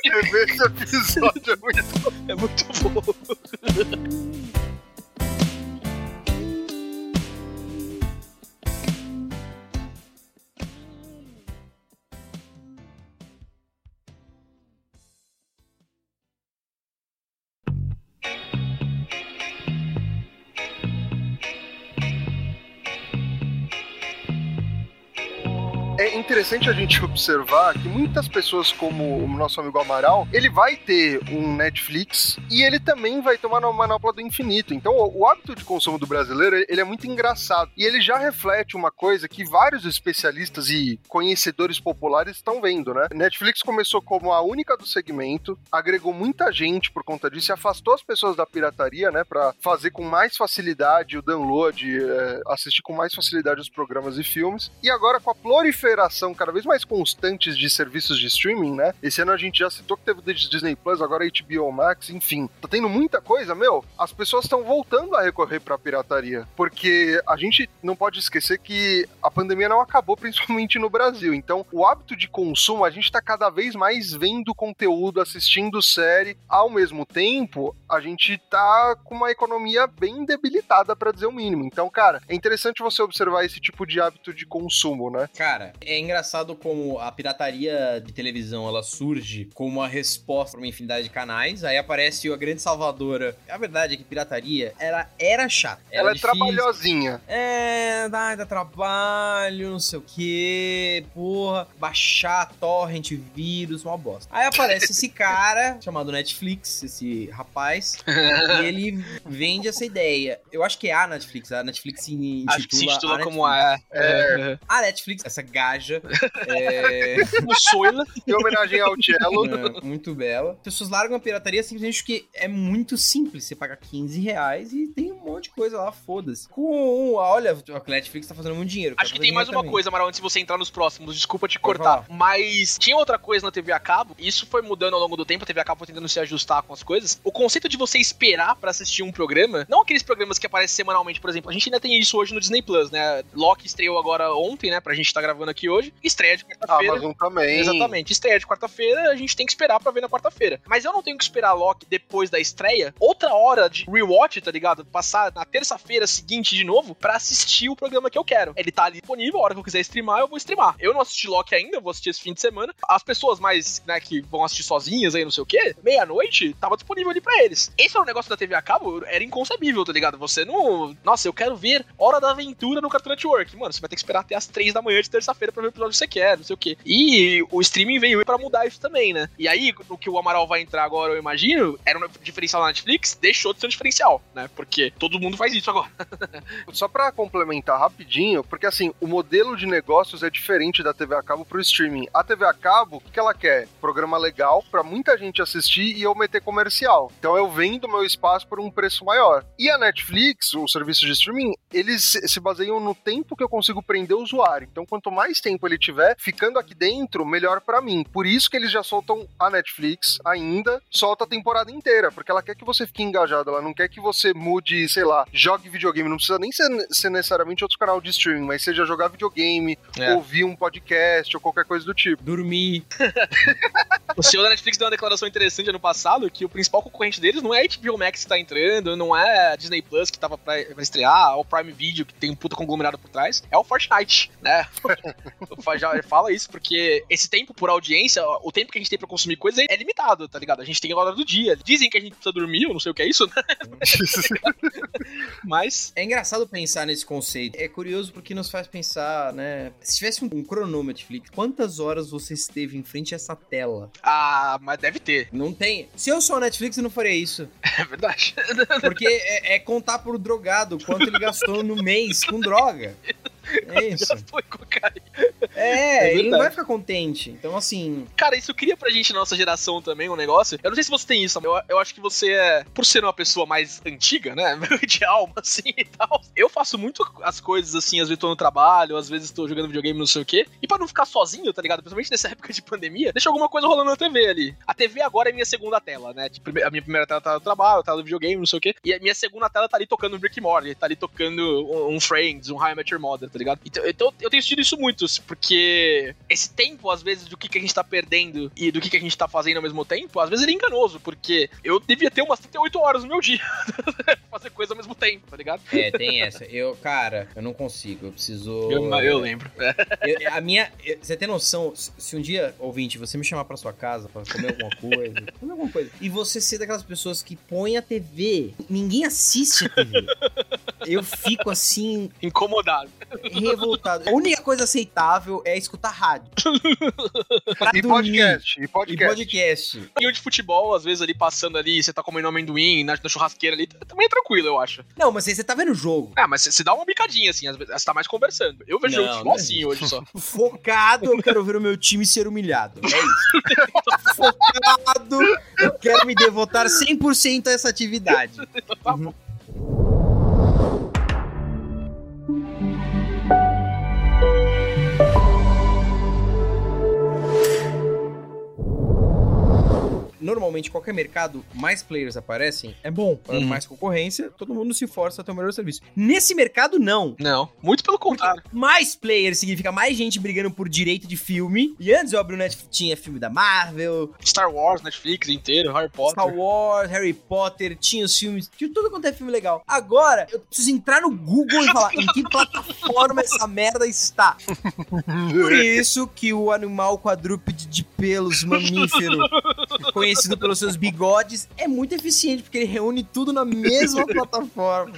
Esse episódio é muito, é muito bom. É interessante a gente observar que muitas pessoas, como o nosso amigo Amaral, ele vai ter um Netflix e ele também vai tomar uma manopla do infinito. Então, o, hábito de consumo do brasileiro, ele é muito engraçado. E ele já reflete uma coisa que vários especialistas e conhecedores populares estão vendo, né? Netflix começou como a única do segmento, agregou muita gente por conta disso e afastou as pessoas da pirataria, né? Pra fazer com mais facilidade o download, é, assistir com mais facilidade os programas e filmes. E agora, com a proliferação proliferação cada vez mais constantes de serviços de streaming, né? Esse ano a gente já citou que teve o Disney Plus, agora HBO Max, enfim. Tá tendo muita coisa, meu. As pessoas estão voltando a recorrer pra pirataria. Porque a gente não pode esquecer que a pandemia não acabou, <laughs> principalmente no Brasil. Então, o hábito de consumo, a gente tá cada vez mais vendo conteúdo, assistindo série. Ao mesmo tempo, a gente tá com uma economia bem debilitada, para dizer o mínimo. Então, cara, é interessante você observar esse tipo de hábito de consumo, né? Cara, é engraçado como a pirataria de televisão ela surge como uma resposta para uma infinidade de canais. Aí aparece a grande salvadora. A verdade é que pirataria ela era chata. Ela é difícil. trabalhosinha. É, dá, dá trabalho, não sei o que. Porra, baixar torrent, vírus, uma bosta. Aí aparece esse <laughs> cara chamado Netflix, esse rapaz, e ele vende essa ideia. Eu acho que é a Netflix. A Netflix se intitula, acho que se intitula a como a. É. A Netflix, essa gaja é... <laughs> o Soila. Em homenagem ao Cello. É, muito bela. As pessoas largam a pirataria simplesmente porque é muito simples. Você paga 15 reais e tem um monte de coisa lá, foda-se. Com, olha, a Netflix tá fazendo muito dinheiro. Acho que tem mais uma também. coisa, Amaral, antes de você entrar nos próximos. Desculpa te cortar. Mas tinha outra coisa na TV a cabo. Isso foi mudando ao longo do tempo. A TV a cabo foi tentando se ajustar com as coisas. O conceito de você esperar para assistir um programa, não aqueles programas que aparecem semanalmente, por exemplo. A gente ainda tem isso hoje no Disney Plus, né? Loki estreou agora ontem, né? Pra gente tá gravando aqui aqui hoje. Estreia de quarta-feira. Amazon também. Exatamente. Estreia de quarta-feira, a gente tem que esperar pra ver na quarta-feira. Mas eu não tenho que esperar Loki depois da estreia, outra hora de rewatch, tá ligado? Passar na terça-feira seguinte de novo pra assistir o programa que eu quero. Ele tá ali disponível, a hora que eu quiser streamar, eu vou streamar. Eu não assisti Loki ainda, vou assistir esse fim de semana. As pessoas mais, né, que vão assistir sozinhas aí, não sei o quê, meia-noite, tava disponível ali pra eles. Esse é um negócio da TV a cabo, era inconcebível, tá ligado? Você não. Nossa, eu quero ver Hora da Aventura no Cartoon Network. Mano, você vai ter que esperar até as três da manhã de terça-feira pra ver o episódio que você quer, não sei o quê. E o streaming veio pra mudar isso também, né? E aí, o que o Amaral vai entrar agora, eu imagino, era um diferencial na Netflix, deixou de ser um diferencial, né? Porque todo mundo faz isso agora. <laughs> Só pra complementar rapidinho, porque assim, o modelo de negócios é diferente da TV a cabo pro streaming. A TV a cabo, o que ela quer? Programa legal pra muita gente assistir e eu meter comercial. Então eu vendo meu espaço por um preço maior. E a Netflix, o serviço de streaming, eles se baseiam no tempo que eu consigo prender o usuário. Então quanto mais tempo ele tiver ficando aqui dentro, melhor para mim. Por isso que eles já soltam a Netflix ainda, solta a temporada inteira, porque ela quer que você fique engajado, ela não quer que você mude, sei lá, jogue videogame, não precisa nem ser, ser necessariamente outro canal de streaming, mas seja jogar videogame, é. ouvir um podcast ou qualquer coisa do tipo. Dormir. <laughs> o senhor da Netflix deu uma declaração interessante ano passado que o principal concorrente deles não é a HBO Max que tá entrando, não é a Disney Plus que tava pra, pra estrear, ou o Prime Video que tem um puta conglomerado por trás, é o Fortnite, né? <laughs> Já fala isso porque esse tempo por audiência, o tempo que a gente tem pra consumir coisa é limitado, tá ligado? A gente tem a hora do dia. Dizem que a gente precisa dormir, eu não sei o que é isso, né? <laughs> Mas. É engraçado pensar nesse conceito. É curioso porque nos faz pensar, né? Se tivesse um, cronômetro, Netflix, quantas horas você esteve em frente a essa tela? Ah, mas deve ter. Não tem. Se eu sou a Netflix, eu não faria isso. <laughs> É verdade. Porque é, é contar pro drogado quanto ele gastou no mês com droga. É <laughs> isso. Foi cocaína. É, é ele não vai ficar contente. Então, assim. Cara, isso cria pra gente na nossa geração também um negócio. Eu não sei se você tem isso, eu, eu acho que você é, por ser uma pessoa mais antiga, né? <laughs> De alma, assim e tal. Eu faço muito as coisas assim, às vezes tô no trabalho, às vezes tô jogando videogame, não sei o quê. E pra não ficar sozinho, tá ligado? Principalmente nessa <laughs> época de pandemia, deixa alguma coisa rolando na TV ali. A TV agora é minha segunda tela, né? Tipo, a minha primeira tela tá no trabalho, tá no videogame, não sei o quê. E a minha segunda tela tá ali tocando Brick Morty, tá ali tocando um, um Friends, um High Your Mother, tá ligado? Então, então eu tenho sentido isso muito, porque esse tempo, às vezes, do que, que a gente tá perdendo e do que, que a gente tá fazendo ao mesmo tempo, às vezes ele é enganoso, porque eu devia ter umas 38 horas no meu dia <laughs> fazer coisa ao mesmo tempo, tá ligado? É, tem essa. Eu, cara, eu não consigo, eu preciso. Eu, eu lembro. <laughs> Eu, a minha. Você tem noção, se um dia, ouvinte, você me chamar pra sua casa pra comer alguma coisa, <laughs> comer alguma coisa, e você ser daquelas pessoas que põem a TV, ninguém assiste a TV. Eu fico assim. Incomodado. Revoltado. A única coisa aceitável é escutar rádio. <laughs> e podcast, e podcast. E podcast. E o de futebol, às vezes ali passando ali, você tá comendo amendoim na, na churrasqueira ali, também é tranquilo, eu acho. Não, mas aí você tá vendo o jogo. Ah, mas você dá uma bicadinha assim, às vezes você tá mais conversando. Eu vejo não, jogo de futebol assim hoje só. <laughs> Focado, eu quero ver o meu time ser humilhado. É isso. <laughs> Focado, eu quero me devotar 100% a essa atividade. tá bom. Normalmente qualquer mercado, mais players aparecem, é bom. Uhum. Mais concorrência, todo mundo se força a ter o melhor serviço. Nesse mercado, não. Não, muito pelo contrário. Mais players significa mais gente brigando por direito de filme. E antes, óbvio, Netflix tinha filme da Marvel. Star Wars, Netflix inteiro, Harry Potter. Star Wars, Harry Potter, tinha os filmes, tinha tudo quanto é filme legal. Agora, eu preciso entrar no Google e falar em que <laughs> plataforma essa merda está. Por isso que o animal quadrúpede de pelos <laughs> mamífero conhecido pelos seus bigodes, é muito eficiente, porque ele reúne tudo na mesma <laughs> plataforma.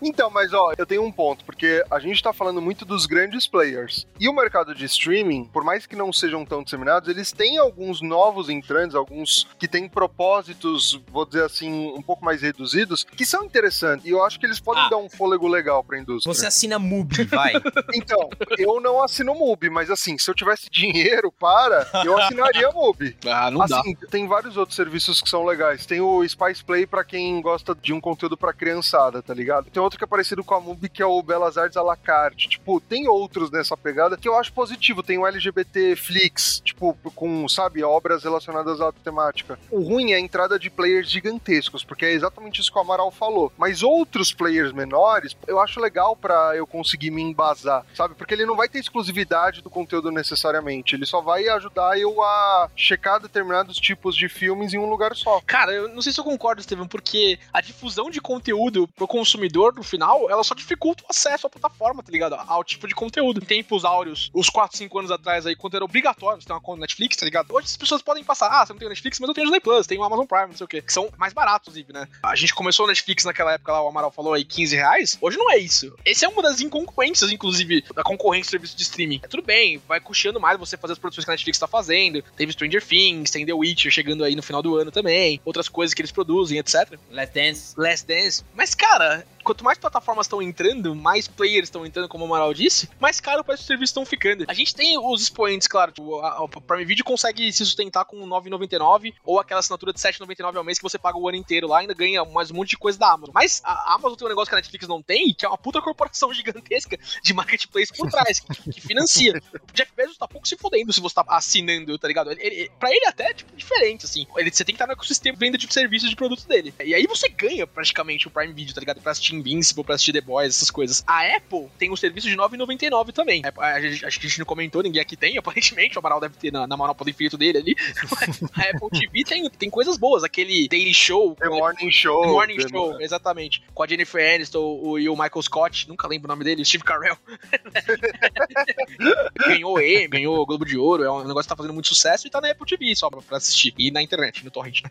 Então, mas ó, eu tenho um ponto, porque a gente tá falando muito dos grandes players. E o mercado de streaming, por mais que não sejam tão disseminados, eles têm alguns novos entrantes, alguns que têm propósitos, vou dizer assim, um pouco mais reduzidos, que são interessantes. E eu acho que eles podem ah. dar um fôlego legal pra indústria. Você assina MUBI, vai. <laughs> então, eu não assino MUBI, mas assim, se eu tivesse dinheiro para, eu assinaria MUBI. Ah, não assim, dá. Tem tem vários outros serviços que são legais. Tem o Spice Play para quem gosta de um conteúdo para criançada, tá ligado? Tem outro que é parecido com a MUBI, que é o Belas Artes à la carte. Tipo, tem outros nessa pegada que eu acho positivo. Tem o LGBT Flix, tipo, com, sabe, obras relacionadas à temática. O ruim é a entrada de players gigantescos, porque é exatamente isso que o Amaral falou. Mas outros players menores, eu acho legal para eu conseguir me embasar, sabe? Porque ele não vai ter exclusividade do conteúdo necessariamente. Ele só vai ajudar eu a checar determinados tipos de filmes em um lugar só. Cara, eu não sei se eu concordo, Steven, porque a difusão de conteúdo pro consumidor no final, ela só dificulta o acesso à plataforma, tá ligado? Ao tipo de conteúdo. Em tempos áureos, uns 4, 5 anos atrás aí, quando era obrigatório você ter uma conta Netflix, tá ligado? Hoje as pessoas podem passar, ah, você não tem Netflix, mas eu tenho Disney Plus, tenho Amazon Prime, não sei o quê. Que são mais baratos, inclusive, né? A gente começou o Netflix naquela época lá, o Amaral falou aí, 15 reais. Hoje não é isso. Esse é uma das incongruências, inclusive, da concorrência do serviço de streaming. É, tudo bem, vai custeando mais você fazer as produções que a Netflix tá fazendo. Teve Stranger Things, tem The Witcher chegando aí no final do ano também. Outras coisas que eles produzem, etc. Last Dance. Last Dance. Mas, cara, quanto mais plataformas estão entrando, mais players estão entrando, como o Amaral disse, mais caro para esses serviços estão ficando. A gente tem os expoentes, claro, tipo, a, a Prime Video consegue se sustentar com 9,99 ou aquela assinatura de 7,99 ao mês que você paga o ano inteiro lá ainda ganha mais um monte de coisa da Amazon. Mas a Amazon tem um negócio que a Netflix não tem, que é uma puta corporação <laughs> gigantesca de marketplace por trás, que, que financia. O Jeff Bezos tá pouco se fodendo se você tá assinando, tá ligado? Ele, ele, pra ele até é tipo, diferente, assim. Ele, você tem que estar no ecossistema venda de serviços de produtos dele. E aí você ganha praticamente o Prime Video, tá ligado? Pra assistir Invincible, pra assistir The Boys, essas coisas. A Apple tem o um serviço de 9,99 também. A, gente, acho que a gente não comentou, ninguém aqui tem, <laughs> aparentemente. O Amaral deve ter na, na Monopoly Infinito dele ali. <laughs> a Apple TV tem, tem coisas boas. Aquele Daily Show. The Morning Show. The Morning The Show, exatamente. Com a Jennifer Aniston o, e o Michael Scott. Nunca lembro o nome dele. Steve Carell. <laughs> ganhou E, ganhou o Globo de Ouro. É um negócio que tá fazendo muito sucesso e tá na Apple TV só pra, pra assistir. E na internet, no torrent.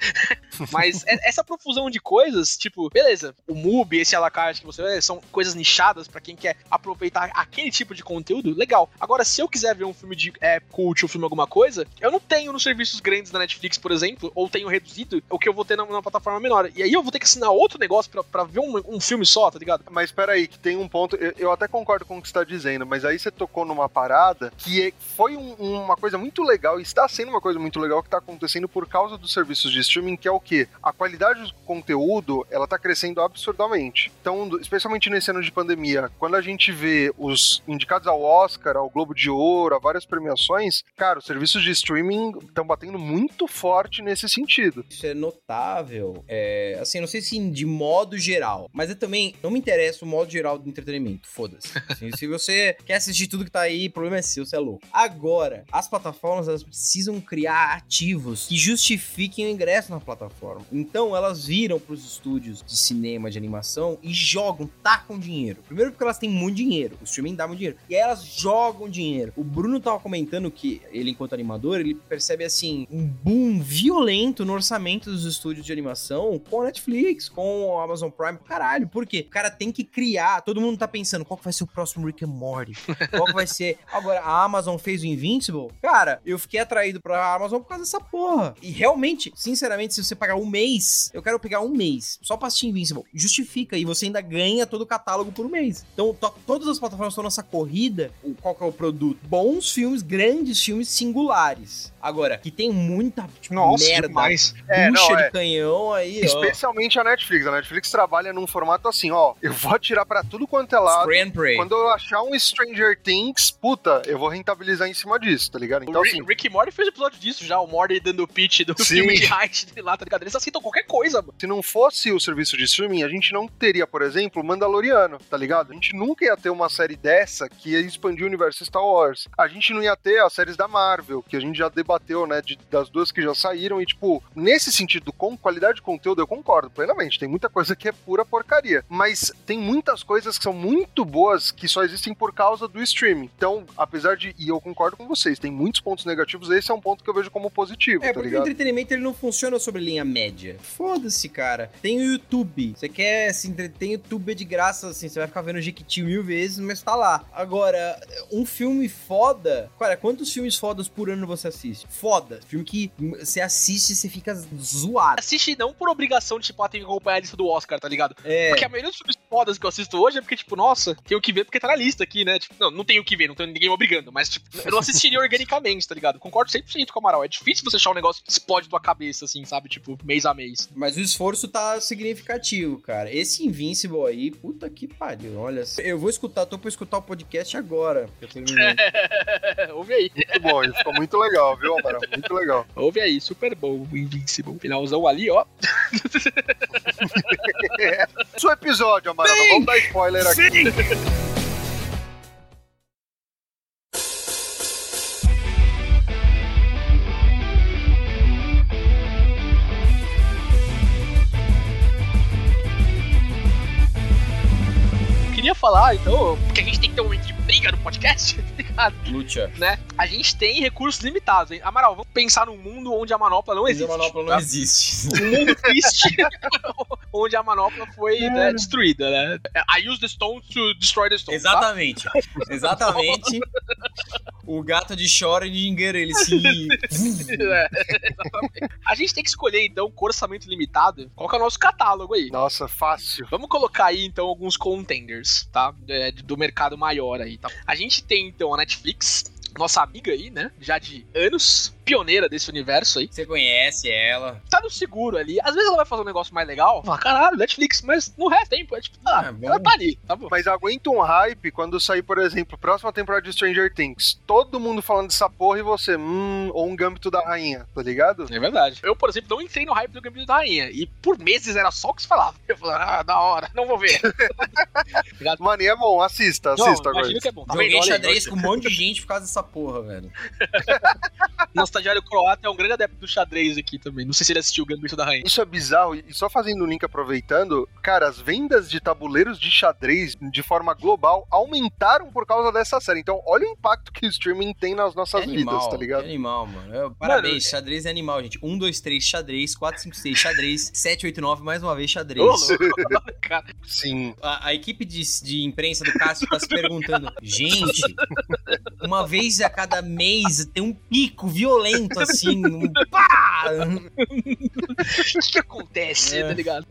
Mas é, essa profusão de coisas, tipo, beleza, o MUBI, esse alacarte que você são coisas nichadas para quem quer aproveitar aquele tipo de conteúdo, legal. Agora, se eu quiser ver um filme de é, cult, um filme alguma coisa, eu não tenho nos serviços grandes da Netflix, por exemplo, ou tenho reduzido o que eu vou ter numa, plataforma menor. E aí eu vou ter que assinar outro negócio para ver um, um, filme só, tá ligado? Mas espera aí, que tem um ponto, eu, eu, até concordo com o que você tá dizendo, mas aí você tocou numa parada que é, foi um, uma coisa muito legal, e está sendo uma coisa muito legal que tá acontecendo por causa dos serviços de streaming, que é o que? A qualidade do conteúdo, ela tá crescendo absurdamente. Então, especialmente nesse ano de pandemia, quando a gente vê os indicados ao Oscar, ao Globo de Ouro, a várias premiações, cara, os serviços de streaming estão batendo muito forte nesse sentido. Isso é notável. É, assim, não sei se de modo geral, mas eu também não me interessa o modo geral do entretenimento. Foda-se. Assim, se você <laughs> quer assistir tudo que tá aí, o problema é seu, você é louco. Agora, as plataformas elas precisam criar ativos que justifiquem o ingresso na plataforma. Então, elas viram pros estúdios de cinema, de animação e jogam, tacam dinheiro. Primeiro porque elas têm muito dinheiro, o streaming dá muito dinheiro. E aí elas jogam dinheiro. O Bruno tava comentando que ele, enquanto animador, ele percebe assim um boom violento no orçamento dos estúdios de animação com a Netflix, com a Amazon Prime. Caralho, por quê? O cara tem que criar. Todo mundo tá pensando qual que vai ser o próximo Rick and Morty. Qual que vai ser. Agora, a Amazon fez o Invincible. Cara, eu fiquei atraído pra Amazon por causa dessa porra. E realmente, sinceramente, se você pagar um mês, eu quero pegar um mês só pra assistir Invincible. Justifica. E você ainda ganha todo o catálogo por mês. Então, todas as plataformas estão nessa corrida. Qual que é o produto? Bons filmes, grandes filmes singulares. Agora, que tem muita tipo, Nossa, merda, demais. É, não, de é. canhão aí, Especialmente ó. a Netflix. A Netflix trabalha num formato assim, ó, eu vou atirar pra tudo quanto é lado. Quando eu achar um Stranger Things, puta, eu vou rentabilizar em cima disso, tá ligado? Então, o assim... Rick Morty fez episódio disso já, o Morty dando o pitch do Sim. filme de Height lá, tá ligado? Eles aceitam qualquer coisa, mano. Se não fosse o serviço de streaming, a gente não teria, por exemplo, Mandaloriano, tá ligado? A gente nunca ia ter uma série dessa que ia expandir o universo Star Wars. A gente não ia ter as séries da Marvel, que a gente já debateu, né, de, das duas que já saíram, e tipo, nesse sentido, com qualidade de conteúdo, eu concordo plenamente. Tem muita coisa que é pura porcaria. Mas tem muitas coisas que são muito boas que só existem por causa do streaming. Então, apesar de. E eu concordo com vocês, tem muitos pontos negativos, esse é um ponto que eu vejo como positivo. É, tá porque ligado? o entretenimento ele não funciona sobre linha média. Foda-se, cara. Tem o YouTube. Você quer se entreter tem YouTube de graça, assim, você vai ficar vendo Jequiti mil vezes, mas tá lá. Agora, um filme foda. Cara, quantos filmes fodas por ano você assiste? Foda. Filme que você assiste e você fica zoado. Assiste não por obrigação de, tipo, ah, tem que acompanhar a lista do Oscar, tá ligado? É. Porque a maioria dos filmes fodas que eu assisto hoje é porque, tipo, nossa, tenho que ver porque tá na lista aqui, né? Tipo, não, não tenho que ver, não tenho ninguém me obrigando, mas, tipo, eu não assistiria <laughs> organicamente, tá ligado? Concordo 100% com o Amaral. É difícil você achar um negócio que explode tua cabeça, assim, sabe? Tipo, mês a mês. Mas o esforço tá significativo, cara. Esse Invincible aí, puta que pariu. Olha, eu vou escutar, tô pra escutar o podcast agora. que Eu terminei. <laughs> Ouve aí. Muito bom, isso ficou muito legal, viu, Amaral? Muito legal. Ouve aí, super bom o Invincible. Finalzão ali, ó. <laughs> Seu episódio, Amaral, vamos dar spoiler aqui. Queria falar, então, porque a gente tem que ter um de briga no podcast, <laughs> tá ligado? Lucha. Né? A gente tem recursos limitados, hein? Amaral, vamos pensar num mundo onde a manopla não existe. A manopla não tá? existe. Um mundo <laughs> triste <laughs> onde a manopla foi né, destruída, né? I use the stone to destroy the stone. tá? Exatamente. Exatamente. O gato de Schrödinger, ele se... É, exatamente. A gente tem que escolher, então, com orçamento limitado. Qual que é o nosso catálogo aí? Nossa, fácil. Vamos colocar aí, então, alguns contenders, tá? É, do mercado maior aí, A gente tem, então, a Netflix, nossa amiga aí, né? Já de anos, pioneira desse universo aí. Você conhece ela. Tá no seguro ali. Às vezes ela vai fazer um negócio mais legal. Fala, caralho, Netflix, mas no resto tempo, é tipo, ah, É, ela tá ali, tá bom. Mas aguenta um hype quando sair, por exemplo, próxima temporada de Stranger Things. Todo mundo falando dessa porra e você, hum, ou um gâmbito da rainha, tá ligado? É verdade. Eu, por exemplo, não entrei no hype do Gambito da Rainha. E por meses era só o que se falava. Eu falava, ah, da hora, não vou ver. <laughs> Mano, e é bom, assista, não, assista agora. imagina que é bom. Tá Joguei xadrez com um monte de gente por causa dessa porra, velho. <laughs> <laughs> Nosso estagiário croata é um grande adepto do xadrez aqui também. Não sei se ele assistiu o Gambito da Rainha. Isso é bizarro, e só fazendo o link aproveitando, cara, as vendas de tabuleiros de xadrez de forma global aumentaram por causa dessa série. Então, olha o impacto que o streaming tem nas nossas vidas, animal, tá ligado? Que animal, mano. Eu- parabéns, Mano, xadrez é animal, gente. 1, 2, 3, xadrez. 4, 5, 6, xadrez. 7, 8, 9, mais uma vez, xadrez. <laughs> Sim. A, a equipe de, de imprensa do Cássio tá se perguntando: <laughs> gente, uma vez a cada mês tem um pico violento <laughs> assim. Um <laughs> pá! o que, que acontece, É. tá ligado?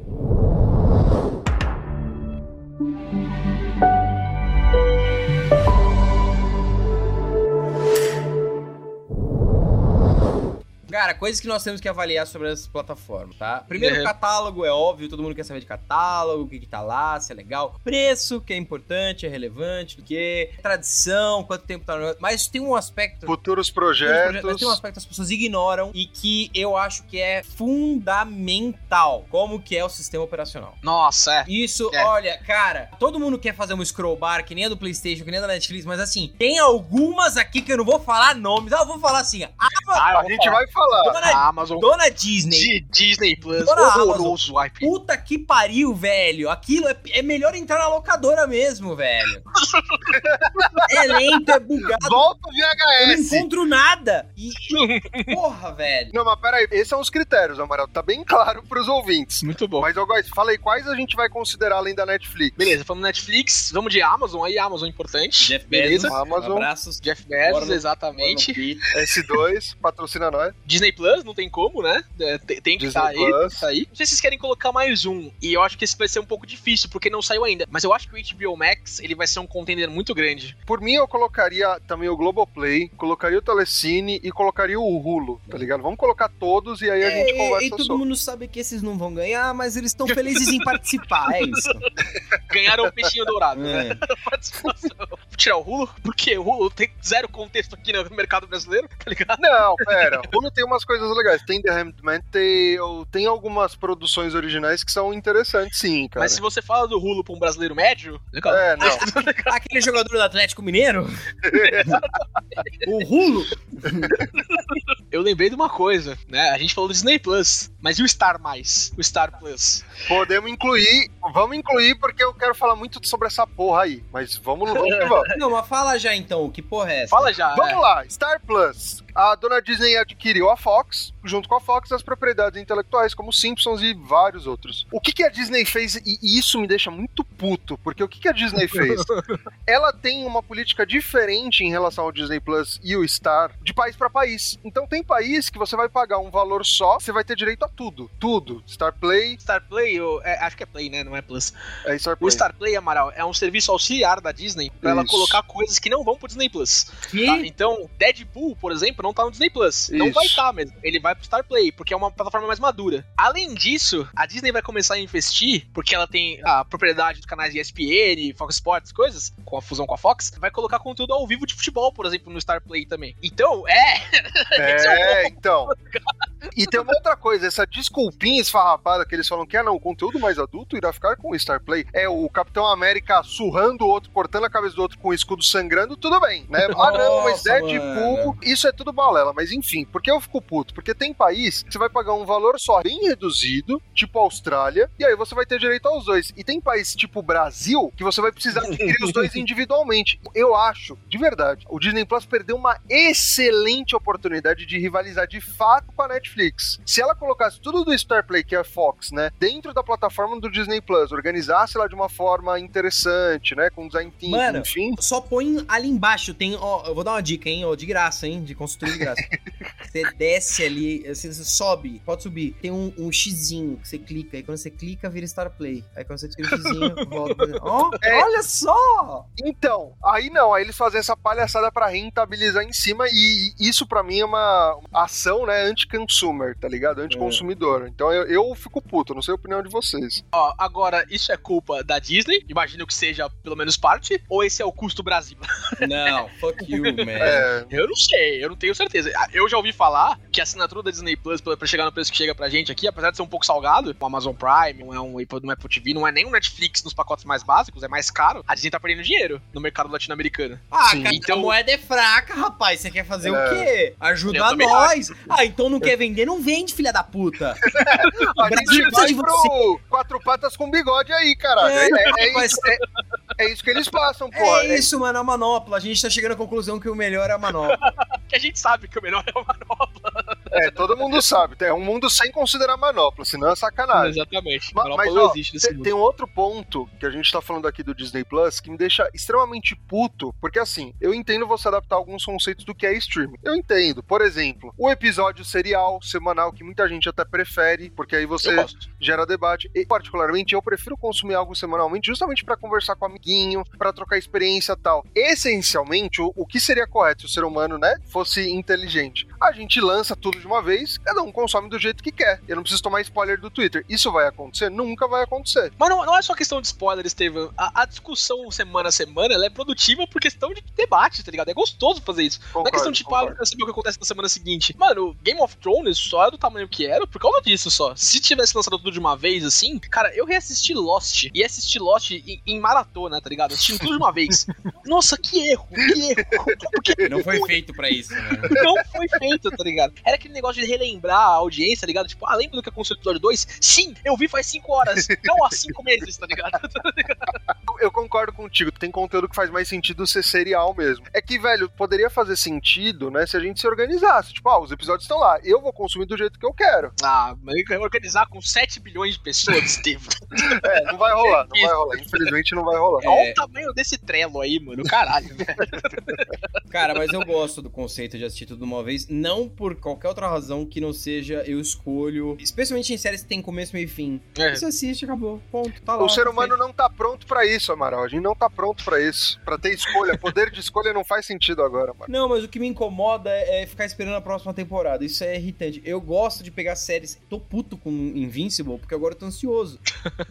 Cara, coisas que nós temos que avaliar sobre essas plataformas, tá? Primeiro, Uhum. catálogo, é óbvio, todo mundo quer saber de catálogo, o que, que tá lá, se é legal. Preço, que é importante, é relevante, do que. Tradição, quanto tempo tá no. Mas tem um aspecto. Futuros Tem uns projetos, projetos. Mas tem um aspecto que as pessoas ignoram e que eu acho que é fundamental, como que é o sistema operacional. Nossa, é. Isso, É. olha, cara, todo mundo quer fazer um scroll bar, que nem a do Playstation, que nem a da Netflix, mas assim, tem algumas aqui que eu não vou falar nomes, ah, eu vou falar assim, a Ah, eu A gente falar. vai falar. Dona, A Amazon. dona Disney, Di- Disney Plus. Dona Horroroso wipe. puta que pariu, velho, aquilo é, é melhor entrar na locadora mesmo, velho. <laughs> é lento, é bugado, Volta o eu não VHS. encontro nada. E, <laughs> porra, velho. Não, mas peraí, esses são os critérios, Amaral. Tá bem claro pros ouvintes. Muito bom. Mas, eu gosto, falei quais a gente vai considerar além da Netflix. Beleza, falando Netflix, vamos de Amazon aí, Amazon importante. Jeff Beleza. Bezos, Amazon. abraços. Jeff Bezos, exatamente. Bora no Pi. S2, patrocina nós. Disney Plus, não tem como, né? É, Tem, tem que estar aí, Plus. tem que tá aí. Não sei se vocês querem colocar mais um. E eu acho que esse vai ser um pouco difícil, porque não saiu ainda. Mas eu acho que o HBO Max, ele vai ser um contender muito grande. Por mim, eu colocaria também o Globoplay, colocaria o Telecine e colocaria o Hulu, tá ligado? Vamos colocar todos e aí a gente É, conversa e todo sobre. mundo sabe que esses não vão ganhar, mas eles estão felizes em participar, é isso. <laughs> Ganharam o peixinho dourado, né? É. <laughs> Participação. Vou tirar o Hulu, porque o Hulu tem zero contexto aqui no mercado brasileiro, tá ligado? Não, pera. O Hulu tem umas coisas legais. Tem The Handmaid's Tale, tem algumas produções originais que são interessantes, sim, cara. Mas se você fala do Hulu pra um brasileiro médio, legal. É, não. <laughs> Aquele jogador do Atlético Mineiro? o Rulo? Eu lembrei de uma coisa, né? A gente falou do Disney Plus, mas e o Star Mais? O Star Plus? Podemos incluir, vamos incluir porque eu quero falar muito sobre essa porra aí. Mas vamos, vamos que vamos. Não, mas fala já então, que porra é essa? Fala já. Vamos é. lá, Star Plus. A dona Disney adquiriu a Fox, junto com a Fox, as propriedades intelectuais como Simpsons e vários outros. O que, que a Disney fez, e isso me deixa muito puto, porque o que, que a Disney fez? <laughs> Ela tem uma política diferente em relação ao Disney Plus e o Star de país para país. Então tem país que você vai pagar um valor só, você vai ter direito a tudo. Tudo. Star Play. Star Play, é, acho que é Play, né? Não é Plus. É Star Play. O Star Play, Amaral, é um serviço auxiliar da Disney pra ela colocar coisas que não vão pro Disney Plus. Tá? Então, Deadpool, por exemplo, não tá no Disney Plus. Não vai estar mesmo. Ele vai pro Star Play, porque é uma plataforma mais madura. Além disso, a Disney vai começar a investir, porque ela tem a propriedade dos canais ESPN, Fox Sports, coisas, com a fusão com a Fox, vai colocar conteúdo ao vivo de futebol, por exemplo, no Star Play também. Então, é. <laughs> Esse é o É, então. E tem uma outra coisa, essa desculpinha esfarrapada que eles falam que, ah, não, o conteúdo mais adulto irá ficar com o Star Play. É o Capitão América surrando o outro, cortando a cabeça do outro com o escudo sangrando, tudo bem, né? Ah, não, mas Nossa, Deadpool, mano. isso é tudo balela. Mas enfim, por que eu fico puto? Porque tem país que você vai pagar um valor só bem reduzido, tipo Austrália, e aí você vai ter direito aos dois. E tem país tipo Brasil que você vai precisar adquirir os dois <laughs> individualmente. Eu acho, de verdade, o Disney Plus perdeu uma excelente oportunidade de rivalizar de fato com a Netflix. Se ela colocasse tudo do Star Play, que é a Fox, né, dentro da plataforma do Disney Plus, organizasse ela de uma forma interessante, né, com design thinking, Mano, enfim. Só põe ali embaixo, tem, ó, eu vou dar uma dica, hein, ó, de graça, hein, de consultoria de graça. <laughs> você desce ali, você, você sobe, pode subir, tem um, um xizinho que você clica, aí quando você clica, vira Star Play. Aí quando você clica o xizinho, <laughs> volta. Ó, É. olha só! Então, aí não, aí eles fazem essa palhaçada pra rentabilizar em cima e isso pra mim é uma ação, né, anti-consumer, tá ligado? Anti-consumidor. Então eu, eu fico puto, não sei a opinião de vocês. Ó, agora, isso é culpa da Disney, imagino que seja pelo menos parte, ou esse é o custo Brasil? <laughs> Não, fuck you, <laughs> man. É, Eu não sei, eu não tenho certeza. Ah, Eu já ouvi falar que a assinatura da Disney Plus, pra chegar no preço que chega pra gente aqui, apesar de ser um pouco salgado, o Amazon Prime, não é um Apple, não é Apple TV, não é nem um Netflix nos pacotes mais básicos, é mais caro, a Disney tá perdendo dinheiro no mercado latino-americano. Ah, Sim. cara, Então- a moeda é fraca, rapaz. Você quer fazer É. o quê? Ajudar nós. Ah, então não quer vender? Não vende, filha da puta. <laughs> a Brasil precisa de pro quatro patas com bigode aí, caralho. É, é- é isso, é- é isso que eles passam, pô. É isso, mano, a manopla. A gente tá chegando à conclusão que o melhor é a manopla. <laughs> Que a gente sabe que o melhor é o manopla. É, todo mundo sabe. É um mundo sem considerar manopla, senão é sacanagem. Exatamente. Ma- manopla Mas, não ó, tem um outro ponto que a gente tá falando aqui do Disney Plus que me deixa extremamente puto, porque assim, eu entendo você adaptar alguns conceitos do que é streaming. Eu entendo. Por exemplo, o episódio serial, semanal, que muita gente até prefere, porque aí você gera debate. E, particularmente, eu prefiro consumir algo semanalmente justamente pra conversar com o amiguinho, pra trocar experiência e tal. Essencialmente, o, o que seria correto se o ser humano, né, fosse inteligente? A gente lança tudo de uma vez, cada um consome do jeito que quer. Eu não preciso tomar spoiler do Twitter. Isso vai acontecer? Nunca vai acontecer. Mas não, não é só questão de spoiler, Estevam. A, a discussão semana a semana ela é produtiva por questão de debate, tá ligado? É gostoso fazer isso. não é questão de tipo, ah, eu concordo. saber o que acontece na semana seguinte. Mano, Game of Thrones só é do tamanho que era por causa disso só. Se tivesse lançado tudo de uma vez, assim, cara, eu reassisti Lost. E assisti Lost em, em maratona, tá ligado? Assistindo tudo de uma vez. <laughs> Nossa, que erro, que erro. Porque Não foi feito pra isso, né? não foi feito, tá ligado? Era aquele negócio de relembrar a audiência, tá ligado? Tipo, ah, lembra do que aconteceu no episódio 2? Sim, eu vi faz 5 horas, não há 5 <laughs> meses, tá ligado? <laughs> Eu concordo contigo, tem conteúdo que faz mais sentido ser serial mesmo. É que, velho, poderia fazer sentido, né, se a gente se organizasse. Tipo, ah, os episódios estão lá, eu vou consumir do jeito que eu quero. Ah, mas eu quero organizar com 7 bilhões de pessoas, <laughs> Steve. É, não vai rolar, não vai rolar. Infelizmente não vai rolar. É. Olha o tamanho desse trelo aí, mano. Caralho, velho. Cara, mas eu gosto do conceito de assistir tudo de uma vez, não por qualquer outra razão que não seja eu escolho, especialmente em séries que tem começo, meio e fim. É. Você assiste, acabou, ponto, tá lá. O ser humano não tá pronto pra isso, Amaral. A gente não tá pronto pra isso. Pra ter escolha. Poder de escolha não faz sentido agora, mano. Não, mas o que me incomoda é ficar esperando a próxima temporada. Isso é irritante. Eu gosto de pegar séries. Tô puto com Invincible, porque agora eu tô ansioso.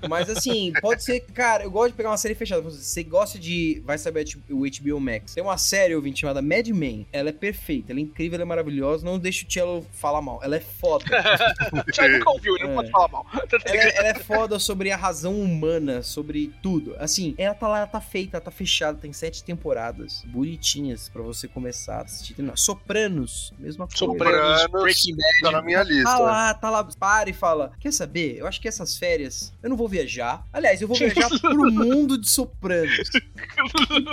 Mas assim, <laughs> pode ser. Cara, eu gosto de pegar uma série fechada. Você gosta de. Vai saber o HBO Max. Tem uma série, ouvinte, chamada Mad Men. Ela é perfeita, ela é incrível, ela é maravilhosa. Não deixa o Cello falar mal. Ela é foda. <laughs> Já nunca ouviu, ele não É. pode falar mal. ela, é- ela é foda sobre a razão humana, sobre tudo. Assim, ela tá lá, ela tá feita, ela tá fechada, tem sete temporadas bonitinhas pra você começar a assistir. Sopranos, mesma coisa. Sopranos, Breaking Bad. Tá na minha lista. Tá lá, tá lá, para e fala. Quer saber? Eu acho que essas férias eu não vou viajar. Aliás, eu vou viajar pro mundo de Sopranos.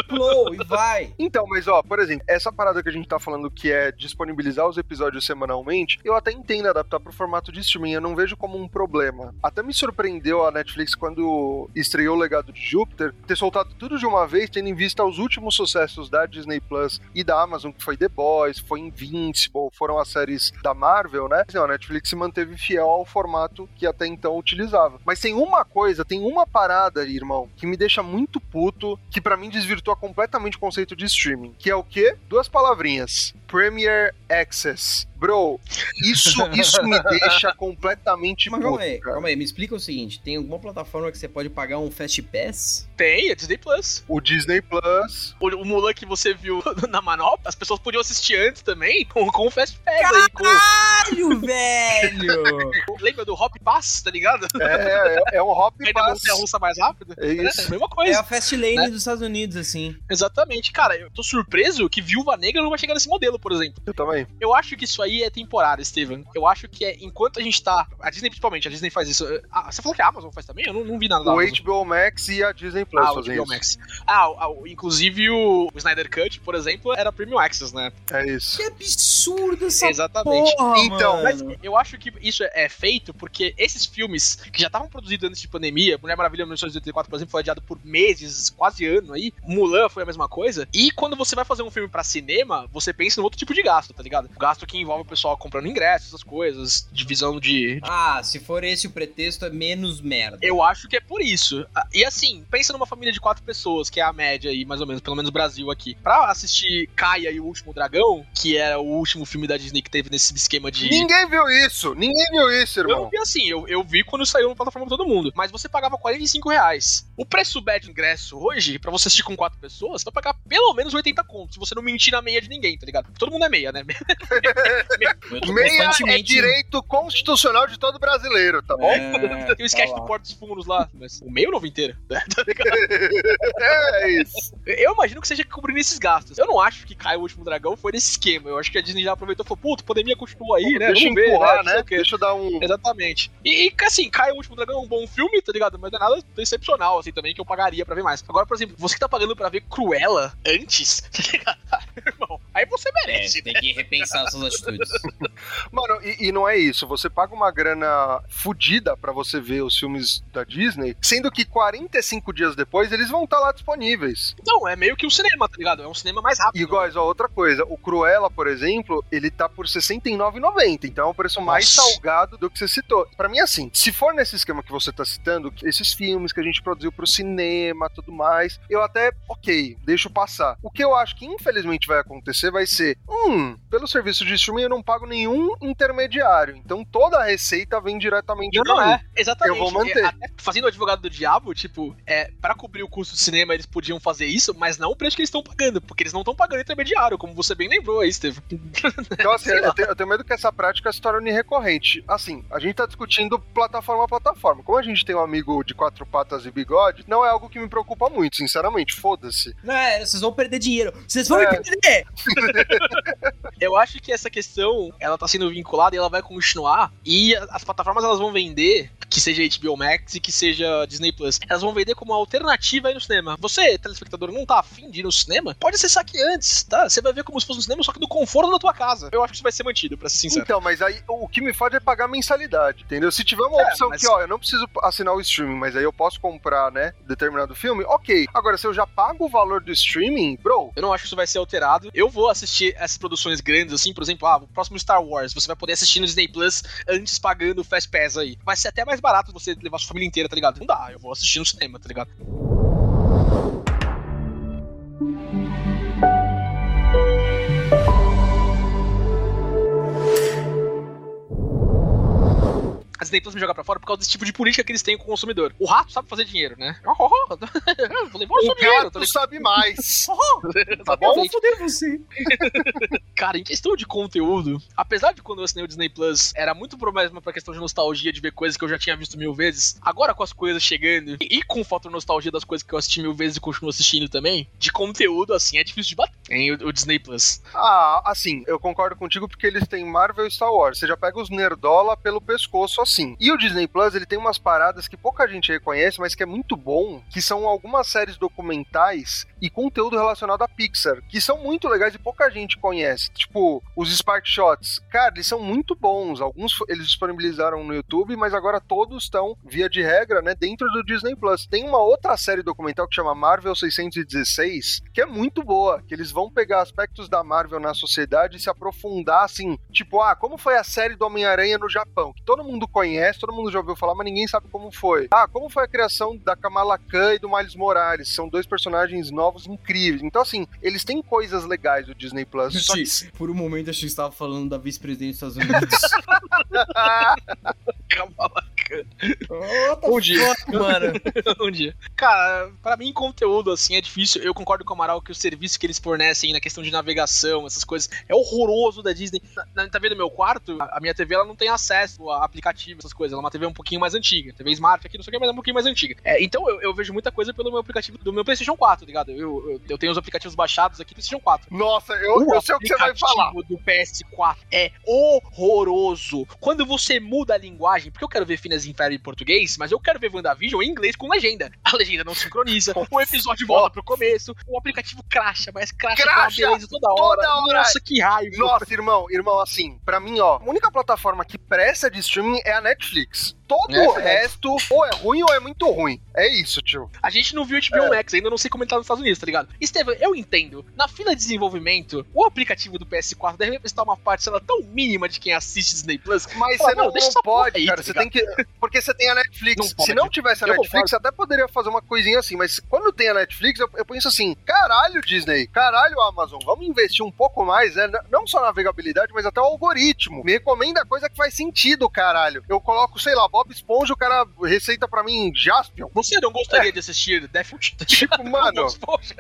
Flow, e vai. Então, mas ó, por exemplo, essa parada que a gente tá falando que é disponibilizar os episódios semanalmente, eu até entendo adaptar pro formato de streaming, eu não vejo como um problema. Até me surpreendeu a Netflix quando estreou o Legado de Júpiter, ter soltado tudo de uma vez, tendo em vista os últimos sucessos da Disney Plus e da Amazon, que foi The Boys, foi Invincible, foram as séries da Marvel, né? A Netflix se manteve fiel ao formato que até então utilizava. Mas tem uma coisa, tem uma parada, irmão, que me deixa muito puto, que para mim desvirtua completamente o conceito de streaming, que é o quê? Duas palavrinhas. Premier Access. Bro, isso, isso me deixa completamente Mas puto, calma aí, cara. calma aí, me explica o seguinte: tem alguma plataforma que você pode pagar um Fast Pass? Tem, é Disney Plus. O Disney Plus. O, o Mulan que você viu <laughs> na manopla, as pessoas podiam assistir antes também, <laughs> com, com o Fast Pass aí. Com, Caralho, <laughs> velho! lembra do Hop Pass, tá ligado? É, é, é um hop Ainda pass. montanha russa mais rápida. É isso. É a mesma É coisa. a Fast Lane Né? dos Estados Unidos, assim. Exatamente. Cara, eu tô surpreso que Viúva Negra não vai chegar nesse modelo, por exemplo. Eu também. Eu acho que isso aí é temporário, Steven. Eu acho que é enquanto a gente tá. A Disney, principalmente, a Disney faz isso. Ah, você falou que a Amazon faz também? Eu não, não vi nada da O Amazon. HBO Max e a Disney Plus Ah, o fazem HBO isso. Max. Ah, o- ah, o- inclusive o, o Snyder Cut, por exemplo, era Premium Access, né? É isso. Que absurdo essa Exatamente. porra, Então, eu acho que isso é feito porque esses filmes que já estavam produzidos antes de pandemia, Mulher Maravilha 1984, por exemplo, foi adiado por meses, quase ano aí. Mulan foi a mesma coisa. E quando você vai fazer um filme pra cinema, você pensa em outro tipo de gasto, tá ligado? Gasto que envolve o pessoal comprando ingressos, essas coisas, divisão de. Ah, se for esse o pretexto, é menos merda. Eu acho que é por isso. Ah, E assim, pensa numa família de quatro pessoas, que é a média aí, mais ou menos, pelo menos no Brasil aqui. Pra assistir Caia e o Último Dragão, que era o último filme da Disney que teve nesse esquema de. Ninguém viu isso! Ninguém viu isso, Eu irmão. vi assim, eu, eu vi quando saiu na plataforma pra todo mundo. Mas você pagava 45 reais. O preço bad de ingresso hoje, pra você assistir com quatro pessoas, você vai pagar pelo menos 80 contos, se você não mentir na meia de ninguém, tá ligado? Todo mundo é meia, né? <laughs> <laughs> <laughs> Meia é direito constitucional de todo brasileiro, tá bom? É, Tem o sketch tá do. Porto dos Fundos lá, mas o meio ou o novo inteiro? Tá ligado? <laughs> É isso. Eu imagino que seja cobrindo esses gastos. Eu não acho que Caio o Último Dragão foi nesse esquema. Eu acho que a Disney já aproveitou e falou, puta, pandemia continua aí, né? Deixa eu Vamos ver, empurrar, né? quê. Deixa eu dar um. Exatamente. E, e, assim, Caio o Último Dragão é um bom filme, tá ligado? Mas não é nada excepcional, assim, também, que eu pagaria pra ver mais. Agora, por exemplo, você que tá pagando pra ver Cruella antes, <laughs> tá ligado? Irmão, aí você É, merece, né? tem que repensar suas atitudes. <laughs> Mano, e, e não é isso. Você paga uma grana fodida pra você ver os filmes da Disney, sendo que 45 dias depois eles vão estar lá disponíveis. Não, é meio que um cinema, tá ligado? É um cinema mais rápido. E igual, ó, outra coisa, o Cruella, por exemplo, ele tá por R$ 69,90, então é um preço mais Nossa. salgado do que você citou. Pra mim, assim, se for nesse esquema que você tá citando, esses filmes que a gente produziu pro cinema, tudo mais, eu até, ok, deixo passar. O que eu acho que infelizmente vai acontecer vai ser, hum, pelo serviço de streaming eu não pago nenhum intermediário, então toda a receita vem diretamente Não, pra não mim. é. Exatamente. Eu vou manter. É, até fazendo o advogado do diabo, tipo, é, pra cobrir o custo do cinema, eles podiam fazer isso, mas não o preço que eles estão pagando, porque eles não estão pagando intermediário, como você bem lembrou aí, Steve. <laughs> Então, assim, eu tenho, eu tenho medo que essa prática se torne recorrente. Assim, a gente tá discutindo plataforma a plataforma. Como a gente tem um amigo de quatro patas e bigode, não é algo que me preocupa muito, sinceramente. Foda-se. Não, é, vocês vão perder dinheiro. Vocês vão É. me perder! <laughs> <laughs> Eu acho que essa questão, ela tá sendo vinculada e ela vai continuar, e as plataformas elas vão vender, que seja HBO Max e que seja Disney Plus, elas vão vender como alternativa aí no cinema. Você, telespectador, não tá afim de ir no cinema? Pode acessar aqui antes, tá? Você vai ver como se fosse no cinema, só que do conforto da tua casa. Eu acho que isso vai ser mantido, pra ser sincero. Então, mas aí o que me fode é pagar mensalidade, entendeu? Se tiver uma É, opção mas- que, ó, eu não preciso assinar o streaming, mas aí eu posso comprar, né, determinado filme, ok. Agora, se eu já pago o valor do streaming, bro, Eu não acho que isso vai ser alterado. Eu vou assistir essas produções grandes, assim, por exemplo, ah, o próximo Star Wars, você vai poder assistir no Disney Plus antes pagando o Fast Pass aí. Vai ser até mais barato você levar sua família inteira, tá ligado? Não dá, eu vou assistir no cinema, tá ligado? A Disney Plus me joga pra fora por causa desse tipo de política que eles têm com o consumidor. O rato sabe fazer dinheiro, né? Oh, oh, oh. Vou levar o seu o dinheiro, gato sabe mais. <laughs> ligado? tá bom? Eu vou foder você. <laughs> Cara, em questão de conteúdo, apesar de quando eu assinei o Disney Plus era muito problema pra questão de nostalgia, de ver coisas que eu já tinha visto mil vezes, agora com as coisas chegando e, e com o fator nostalgia das coisas que eu assisti mil vezes e continuo assistindo também, de conteúdo, assim, é difícil de bater. Tem o, o Disney Plus. Ah, assim, eu concordo contigo porque eles têm Marvel e Star Wars. Você já pega os nerdola pelo pescoço assim. E o Disney Plus, ele tem umas paradas que pouca gente reconhece, mas que é muito bom, que são algumas séries documentais e conteúdo relacionado à Pixar, que são muito legais e pouca gente conhece. Tipo, os Spark Shots. Cara, eles são muito bons. Alguns eles disponibilizaram no YouTube, mas agora todos estão, via de regra, né, dentro do Disney Plus. Tem uma outra série documental que chama Marvel 616, que é muito boa, que eles vão pegar aspectos da Marvel na sociedade e se aprofundar, assim, tipo, ah, como foi a série do Homem-Aranha no Japão, que todo mundo conhece, todo mundo já ouviu falar, mas ninguém sabe como foi. Ah, como foi a criação da Kamala Khan e do Miles Morales, são dois personagens novos incríveis. Então, assim, eles têm coisas legais do Disney Plus. Só que... Por um momento, achei que estava falando da vice-presidente dos Estados Unidos. <laughs> Kamala What Um dia. mano? <laughs> um dia. Cara, pra mim, conteúdo assim é difícil. Eu concordo com o Amaral que o serviço que eles fornecem na questão de navegação, essas coisas, é horroroso da Disney. Na, tá vendo meu quarto? A, minha TV ela não tem acesso a aplicativo, essas coisas. Ela é uma TV um pouquinho mais antiga. TV Smart aqui, não sei o que, mas é um pouquinho mais antiga. É, então eu, eu vejo muita coisa pelo meu aplicativo do meu PlayStation 4, ligado? Eu, eu, eu tenho os aplicativos baixados aqui do PlayStation 4. Nossa, eu, eu sei o que você vai falar. aplicativo do PS4 é horroroso. Quando você muda a linguagem, porque eu quero ver Finas Inferno em português, mas eu quero ver WandaVision em inglês com legenda. A legenda não sincroniza, o episódio volta pro começo, o aplicativo cracha, mas cracha, Cracha beleza toda hora. toda hora. Nossa, que raiva. Nossa, irmão, irmão, assim, pra mim, ó, a única plataforma que presta de streaming é a Netflix. Todo É o resto ou é ruim ou é muito ruim. É isso, tio. A gente não viu o HBO Max, ainda não sei como ele tá nos Estados Unidos, tá ligado? Estevam, eu entendo. Na fila de desenvolvimento, o aplicativo do PS4 deve representar uma parcela tão mínima de quem assiste Disney Plus. Mas você não, não, deixa pode, aí, cara. tá Você tem que. <laughs> Porque você tem a Netflix. Não. Se não tivesse a Eu Netflix, você até poderia fazer uma coisinha assim. Mas quando tem a Netflix, eu, eu penso assim: caralho, Disney, caralho, Amazon, vamos investir um pouco mais, né? Não só na navegabilidade, mas até o algoritmo. Me recomenda coisa que faz sentido, caralho. Eu coloco, sei lá, Bob Esponja, o cara receita pra mim Jaspion. Você não gostaria de assistir Death <laughs> Tipo, <laughs> mano, Poxa,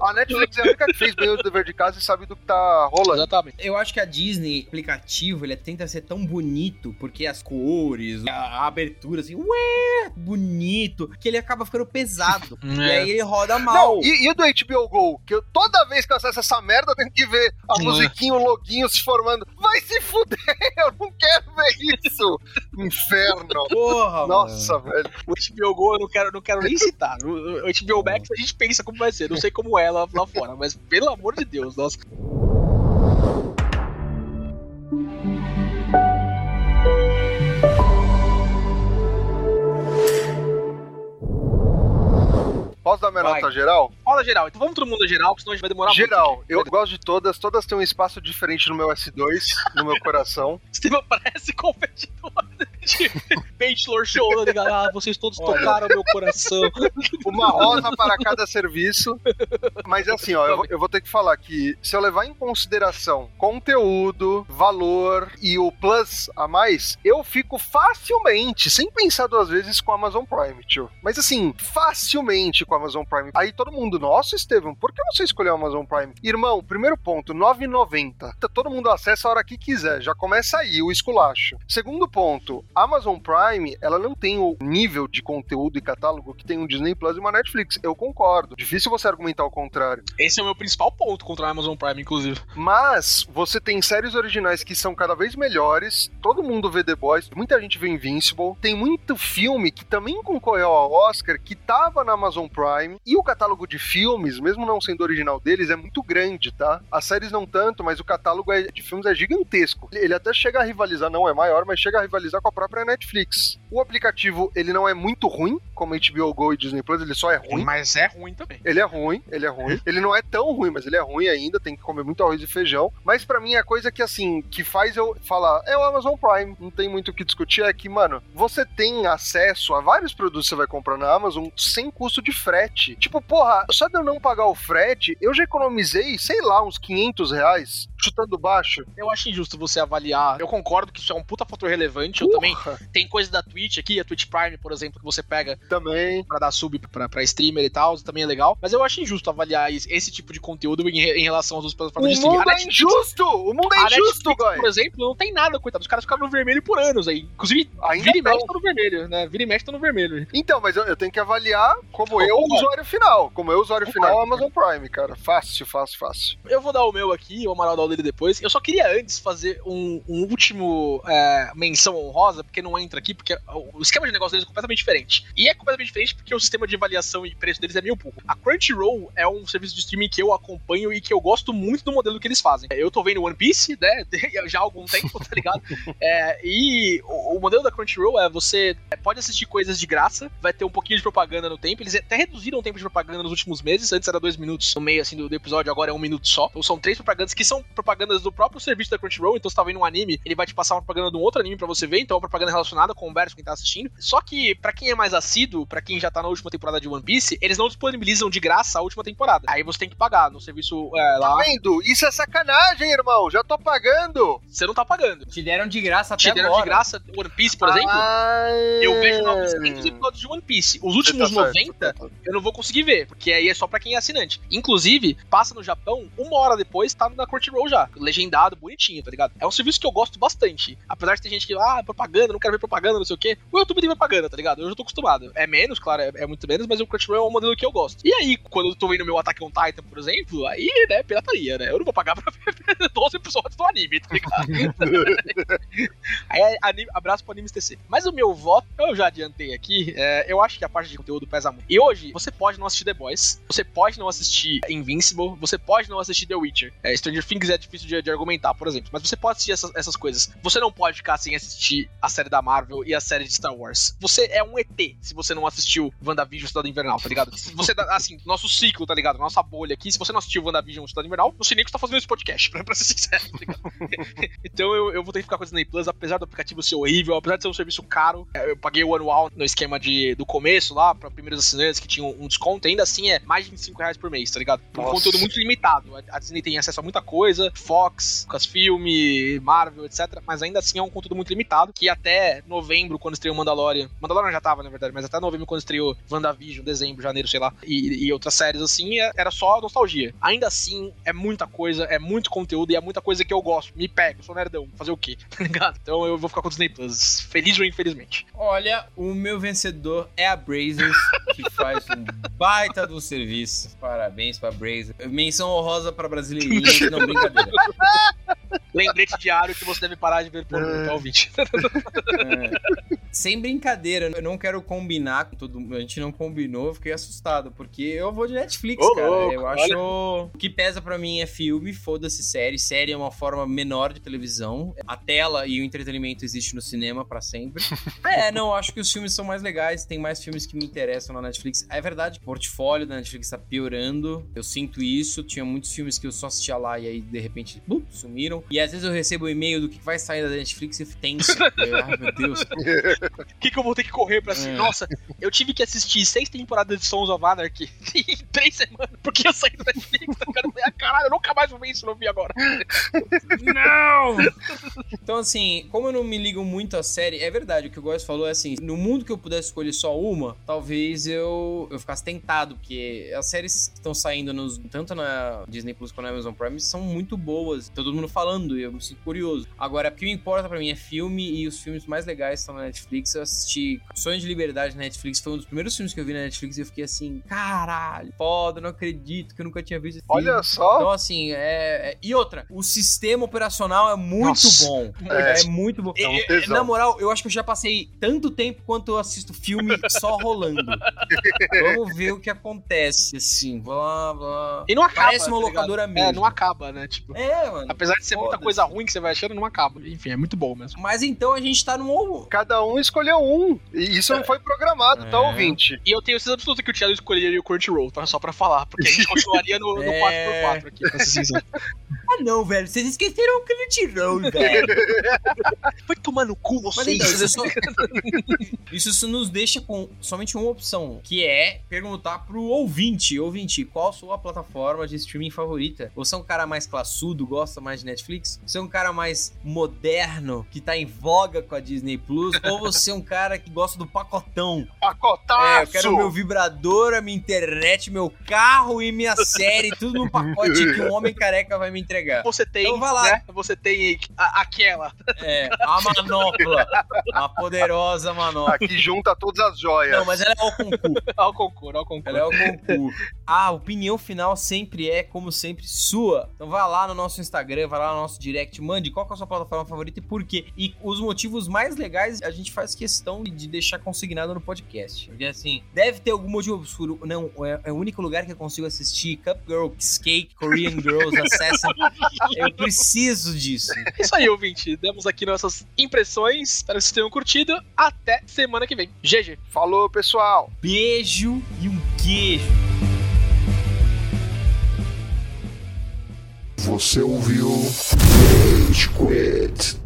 a Netflix é a única que fez bem o dever de casa e sabe do que tá rolando. Exatamente. Eu acho que a Disney, aplicativo, ele tenta ser tão bonito, porque as cores, a, a abertura, assim, ué, bonito, que ele acaba ficando pesado. <laughs> E É. aí ele roda mal. Não, e, e do HBO Go? Que eu, toda vez que eu acesso essa merda, eu tenho que ver a é. musiquinha, o loguinho se formando. Vai se fuder, eu não quero ver isso. Inferno. Porra, Nossa, velho. O HBO Go eu não quero, não quero nem citar. O, o HBO Max a gente pensa como vai ser. Não sei como é lá, lá fora, mas pelo amor de Deus, nossa. Posso dar minha Vai. nota geral? Fala geral, então vamos todo mundo geral, porque senão a gente vai demorar Geral, muito. eu gosto de todas, todas têm um espaço diferente no meu S2, no meu coração. <laughs> Estevam parece competidor de Bachelor <laughs> Show, tá ligado? Ah, vocês todos Olha. tocaram meu coração. <laughs> Uma rosa para cada serviço. Mas assim, ó, eu, vou- eu vou ter que falar que se eu levar em consideração conteúdo, valor e o plus a mais, eu fico facilmente, sem pensar duas vezes, com a Amazon Prime, tio. Mas assim, facilmente com a Amazon Prime. Aí todo mundo, nossa, Estevam, por que você escolheu a Amazon Prime? Irmão, primeiro ponto, R$ 9,90. Todo mundo acessa a hora que quiser, já começa aí o esculacho. Segundo ponto, a Amazon Prime, ela não tem o nível de conteúdo e catálogo que tem um Disney Plus e uma Netflix. Eu concordo. Difícil você argumentar o contrário. Esse é o meu principal ponto contra a Amazon Prime, inclusive. Mas você tem séries originais que são cada vez melhores. Todo mundo vê The Boys, muita gente vê Invincible. Tem muito filme que também concorreu ao Oscar que tava na Amazon Prime. E o catálogo de filmes, mesmo não sendo original deles, é muito grande, tá? As séries não tanto, mas o catálogo é- de filmes é gigantesco. Ele até chega a rivalizar, não é maior, mas chega a rivalizar com a própria Netflix. O aplicativo, ele não é muito ruim, como HBO Go e Disney Plus, ele só é ruim. Mas é ruim também. Ele é ruim, ele é ruim. <laughs> Ele não é tão ruim, mas ele é ruim ainda, tem que comer muito arroz e feijão. Mas pra mim a coisa que assim, que faz eu falar, é o Amazon Prime, não tem muito o que discutir, é que, mano, você tem acesso a vários produtos que você vai comprar na Amazon sem custo de frete. Tipo, porra, só de eu não pagar o frete, eu já economizei, sei lá, uns 500 reais. Chutando baixo. Eu acho injusto você avaliar. Eu concordo que isso é um puta fator relevante. Eu também. Tem coisa da Twitch aqui, a Twitch Prime, por exemplo, que você pega Também. pra dar sub pra, pra streamer e tal, também é legal. Mas eu acho injusto avaliar esse, tipo de conteúdo em, em relação às outras O plataformas de streaming. mundo é injusto! O mundo é injusto, Netflix, por exemplo, não tem nada, coitado. Os caras ficaram no vermelho por anos aí. Inclusive, Ainda vira e mexe não. tá no vermelho, né? Vira e mexe tá no vermelho. Então, mas eu, eu tenho que avaliar como eu, Concordo. usuário final. Como eu, usuário final, Amazon Prime, cara. Fácil, fácil, fácil. Eu vou dar o meu aqui, o Amaral dá o dele depois. Eu só queria antes fazer um, um último é, menção honrosa, porque não entra aqui, porque o esquema de negócio deles é completamente diferente. E é completamente diferente porque o sistema de avaliação e preço deles é meio burro. A Crunchyroll é um serviço de streaming que eu acompanho e que eu gosto muito do modelo que eles fazem. Eu tô vendo One Piece, né, <laughs> já há algum tempo, tá ligado? É, e o, o modelo da Crunchyroll é você pode assistir coisas de graça, vai ter um pouquinho de propaganda no tempo. Eles até reduziram o tempo de propaganda nos últimos meses. Antes era dois minutos no meio assim do, do episódio, agora é um minuto só. Então são três propagandas que são propagandas do próprio serviço da Crunchyroll. Então você tá vendo um anime, ele vai te passar uma propaganda de um outro anime pra você ver. Então é uma propaganda relacionada com o verso quem tá assistindo. Só que pra quem é mais assíduo, pra quem já tá na última temporada de One Piece, eles não disponibilizam de graça a última temporada. Aí você tem que pagar no serviço é, lá. Tá vendo? Isso é sacanagem, irmão. Já tô pagando. Você não tá pagando. Te deram de graça até Te deram agora. de graça One Piece, por exemplo. Ah, Eu vejo 900 episódios de One Piece. Os últimos tá 90 certo. eu não vou conseguir ver, porque aí é só pra quem é assinante. Inclusive, passa no Japão, uma hora depois tá na Crunchyroll já. Legendado, bonitinho, tá ligado? É um serviço que eu gosto bastante. Apesar de ter gente que, ah, propaganda, não quero ver propaganda, não sei o quê. O YouTube tem propaganda, tá ligado? Eu já tô acostumado. É menos, claro, é, é muito menos, mas o Crunchyroll é um modelo que eu gosto. E aí, quando eu tô vendo meu Attack on Titan, por exemplo, aí, né, pirataria, né? Eu não vou pagar pra ver <laughs> 12 episódios do anime, tá ligado? <laughs> Aí anime, abraço pro Anime TC. Mas o meu voto, eu já adiantei aqui, é, eu acho que a parte de conteúdo pesa muito. E hoje, você pode não assistir The Boys, você pode não assistir Invincible, você pode não assistir The Witcher. É, Stranger Things é difícil de, de argumentar, por exemplo, mas você pode assistir essas, essas coisas. Você não pode ficar sem assistir a série da Marvel e a série de Star Wars. Você é um ET se você não assistiu WandaVision Cidade Invernal, tá ligado? Você, dá- assim, nosso ciclo, tá ligado? Nossa bolha aqui, se você não assistiu WandaVision Cidade Invernal, não sei nem o que você tá fazendo esse podcast, <laughs> pra, pra ser sincero, tá ligado? <laughs> Então eu, eu vou ter que ficar com a Disney Plus, apesar do aplicativo ser horrível, apesar de ser um serviço caro. é, Eu paguei o anual no esquema de, do começo lá, pra primeiros assinantes que tinham um desconto, ainda assim é mais de 25 reais por mês, tá ligado? Um conteúdo muito limitado. A Disney tem acesso a muita coisa, Fox, Lucasfilm, Marvel, etc. Mas ainda assim é um conteúdo muito limitado, que até novembro, quando estreou Mandalorian, Mandalorian já tava, na verdade, mas até novembro, quando estreou WandaVision, dezembro, janeiro, sei lá, e, e outras séries assim, é- era só nostalgia. Ainda assim, é muita coisa, é muito conteúdo e é muita coisa que eu gosto. Me pega, eu sou nerdão, fazer o quê? <laughs> Tá ligado? Então eu vou ficar com o Disney Plus, feliz ou infelizmente. Olha, o meu vencedor é a Brazers, que faz um baita do serviço. Parabéns pra Brazers. Menção honrosa pra brasileirinha, <laughs> não, brincadeira. <laughs> Lembrete diário que você deve parar de ver por tá ouvinte. <laughs> É. Sem brincadeira, eu não quero combinar com todo mundo. A gente não combinou, eu fiquei assustado, porque eu vou de Netflix, Ô, cara. louco, eu acho. O que pesa pra mim é filme, foda-se série. Série é uma forma menor de televisão. A tela e o entretenimento existe no cinema pra sempre. <laughs> é, não, eu acho que os filmes são mais legais, tem mais filmes que me interessam na Netflix. É verdade, o portfólio da Netflix tá piorando. Eu sinto isso. Tinha muitos filmes que eu só assistia lá e aí, de repente, bum, sumiram. E às vezes eu recebo um e-mail do que vai sair da Netflix e tenso. <laughs> Ai, meu Deus. O <laughs> que, que eu vou ter que correr pra assistir? É. Nossa, eu tive que assistir seis temporadas de Sons of Anarchy <laughs> em três semanas, porque eu saí do Netflix, tá? Eu ah, caralho, eu nunca mais vou ver isso, não vi agora. Não! Então, assim, como eu não me ligo muito à série, é verdade, o que o Góis falou é assim: no mundo que eu pudesse escolher só uma, talvez eu, eu ficasse tentado, porque as séries que estão saindo nos, tanto na Disney Plus quanto na Amazon Prime são muito boas. Todo mundo falando e eu me sinto curioso. Agora, o que me importa pra mim é filme e os filmes mais legais estão na Netflix. Eu assisti Sonho de Liberdade na Netflix, foi um dos primeiros filmes que eu vi na Netflix e eu fiquei assim: caralho, foda, não acredito que eu nunca tinha visto esse filme. Olha só. Então, assim, é, é- E outra, o sistema operacional é muito Nossa. bom. É. É, muito bom. É um E- na moral, eu acho que eu já passei tanto tempo quanto eu assisto filme só rolando. <laughs> Vamos ver o que acontece, assim. Blá, blá. E não acaba. Parece uma tá locadora É, mesmo. não acaba, né? Tipo, É, mano. apesar de ser muita coisa ruim que você vai achando, não acaba. Enfim, é muito bom mesmo. Mas então a gente tá no. Cada um escolheu um. E isso não foi programado, tá, É. ouvinte? E eu tenho certeza absoluta que o Thiago escolheria o Crunchyroll, tá? Só pra falar, porque a gente <laughs> continuaria no, no É. 4x4 aqui, pra ser sincero. Ah, não, velho. Vocês esqueceram o Crunchyroll, <laughs> velho. Vai tomar no cu Mas vocês. então, isso, só... <laughs> isso só nos deixa com somente uma opção, que é perguntar pro ouvinte, ouvinte, qual a sua plataforma de streaming favorita? Você é um cara mais classudo, gosta mais de Netflix? Você é um cara mais moderno, que tá em voga com a Disney Plus? ou você é um cara que gosta do pacotão? Pacotaço! É, eu quero meu vibrador, a minha internet, meu carro e minha série, tudo num pacote que um homem careca vai me entregar. Você tem, Então vai lá. né? Você tem a- aquela. É, a manopla. Uma poderosa manopla. Aqui junta todas as joias. Não, mas ela é ao concurso. <laughs> Ao concurso, ao concurso. Ela é o concurso. A opinião final sempre é, como sempre, sua. Então vai lá no nosso Instagram, vai lá no nosso direct, mande qual que é a sua plataforma favorita e por quê. E os motivos mais legais a gente faz questão de deixar consignado no podcast. Porque assim, deve ter algum motivo obscuro. Não, é, é o único lugar que eu consigo assistir Cup Girl, Skate, Korean Girls, Assassin. <laughs> <laughs> Eu preciso disso. É Isso aí, ouvinte. Demos aqui nossas impressões. Espero que vocês tenham curtido. Até semana que vem. GG. Falou, pessoal! Beijo e um queijo. Você ouviu Rage Quit.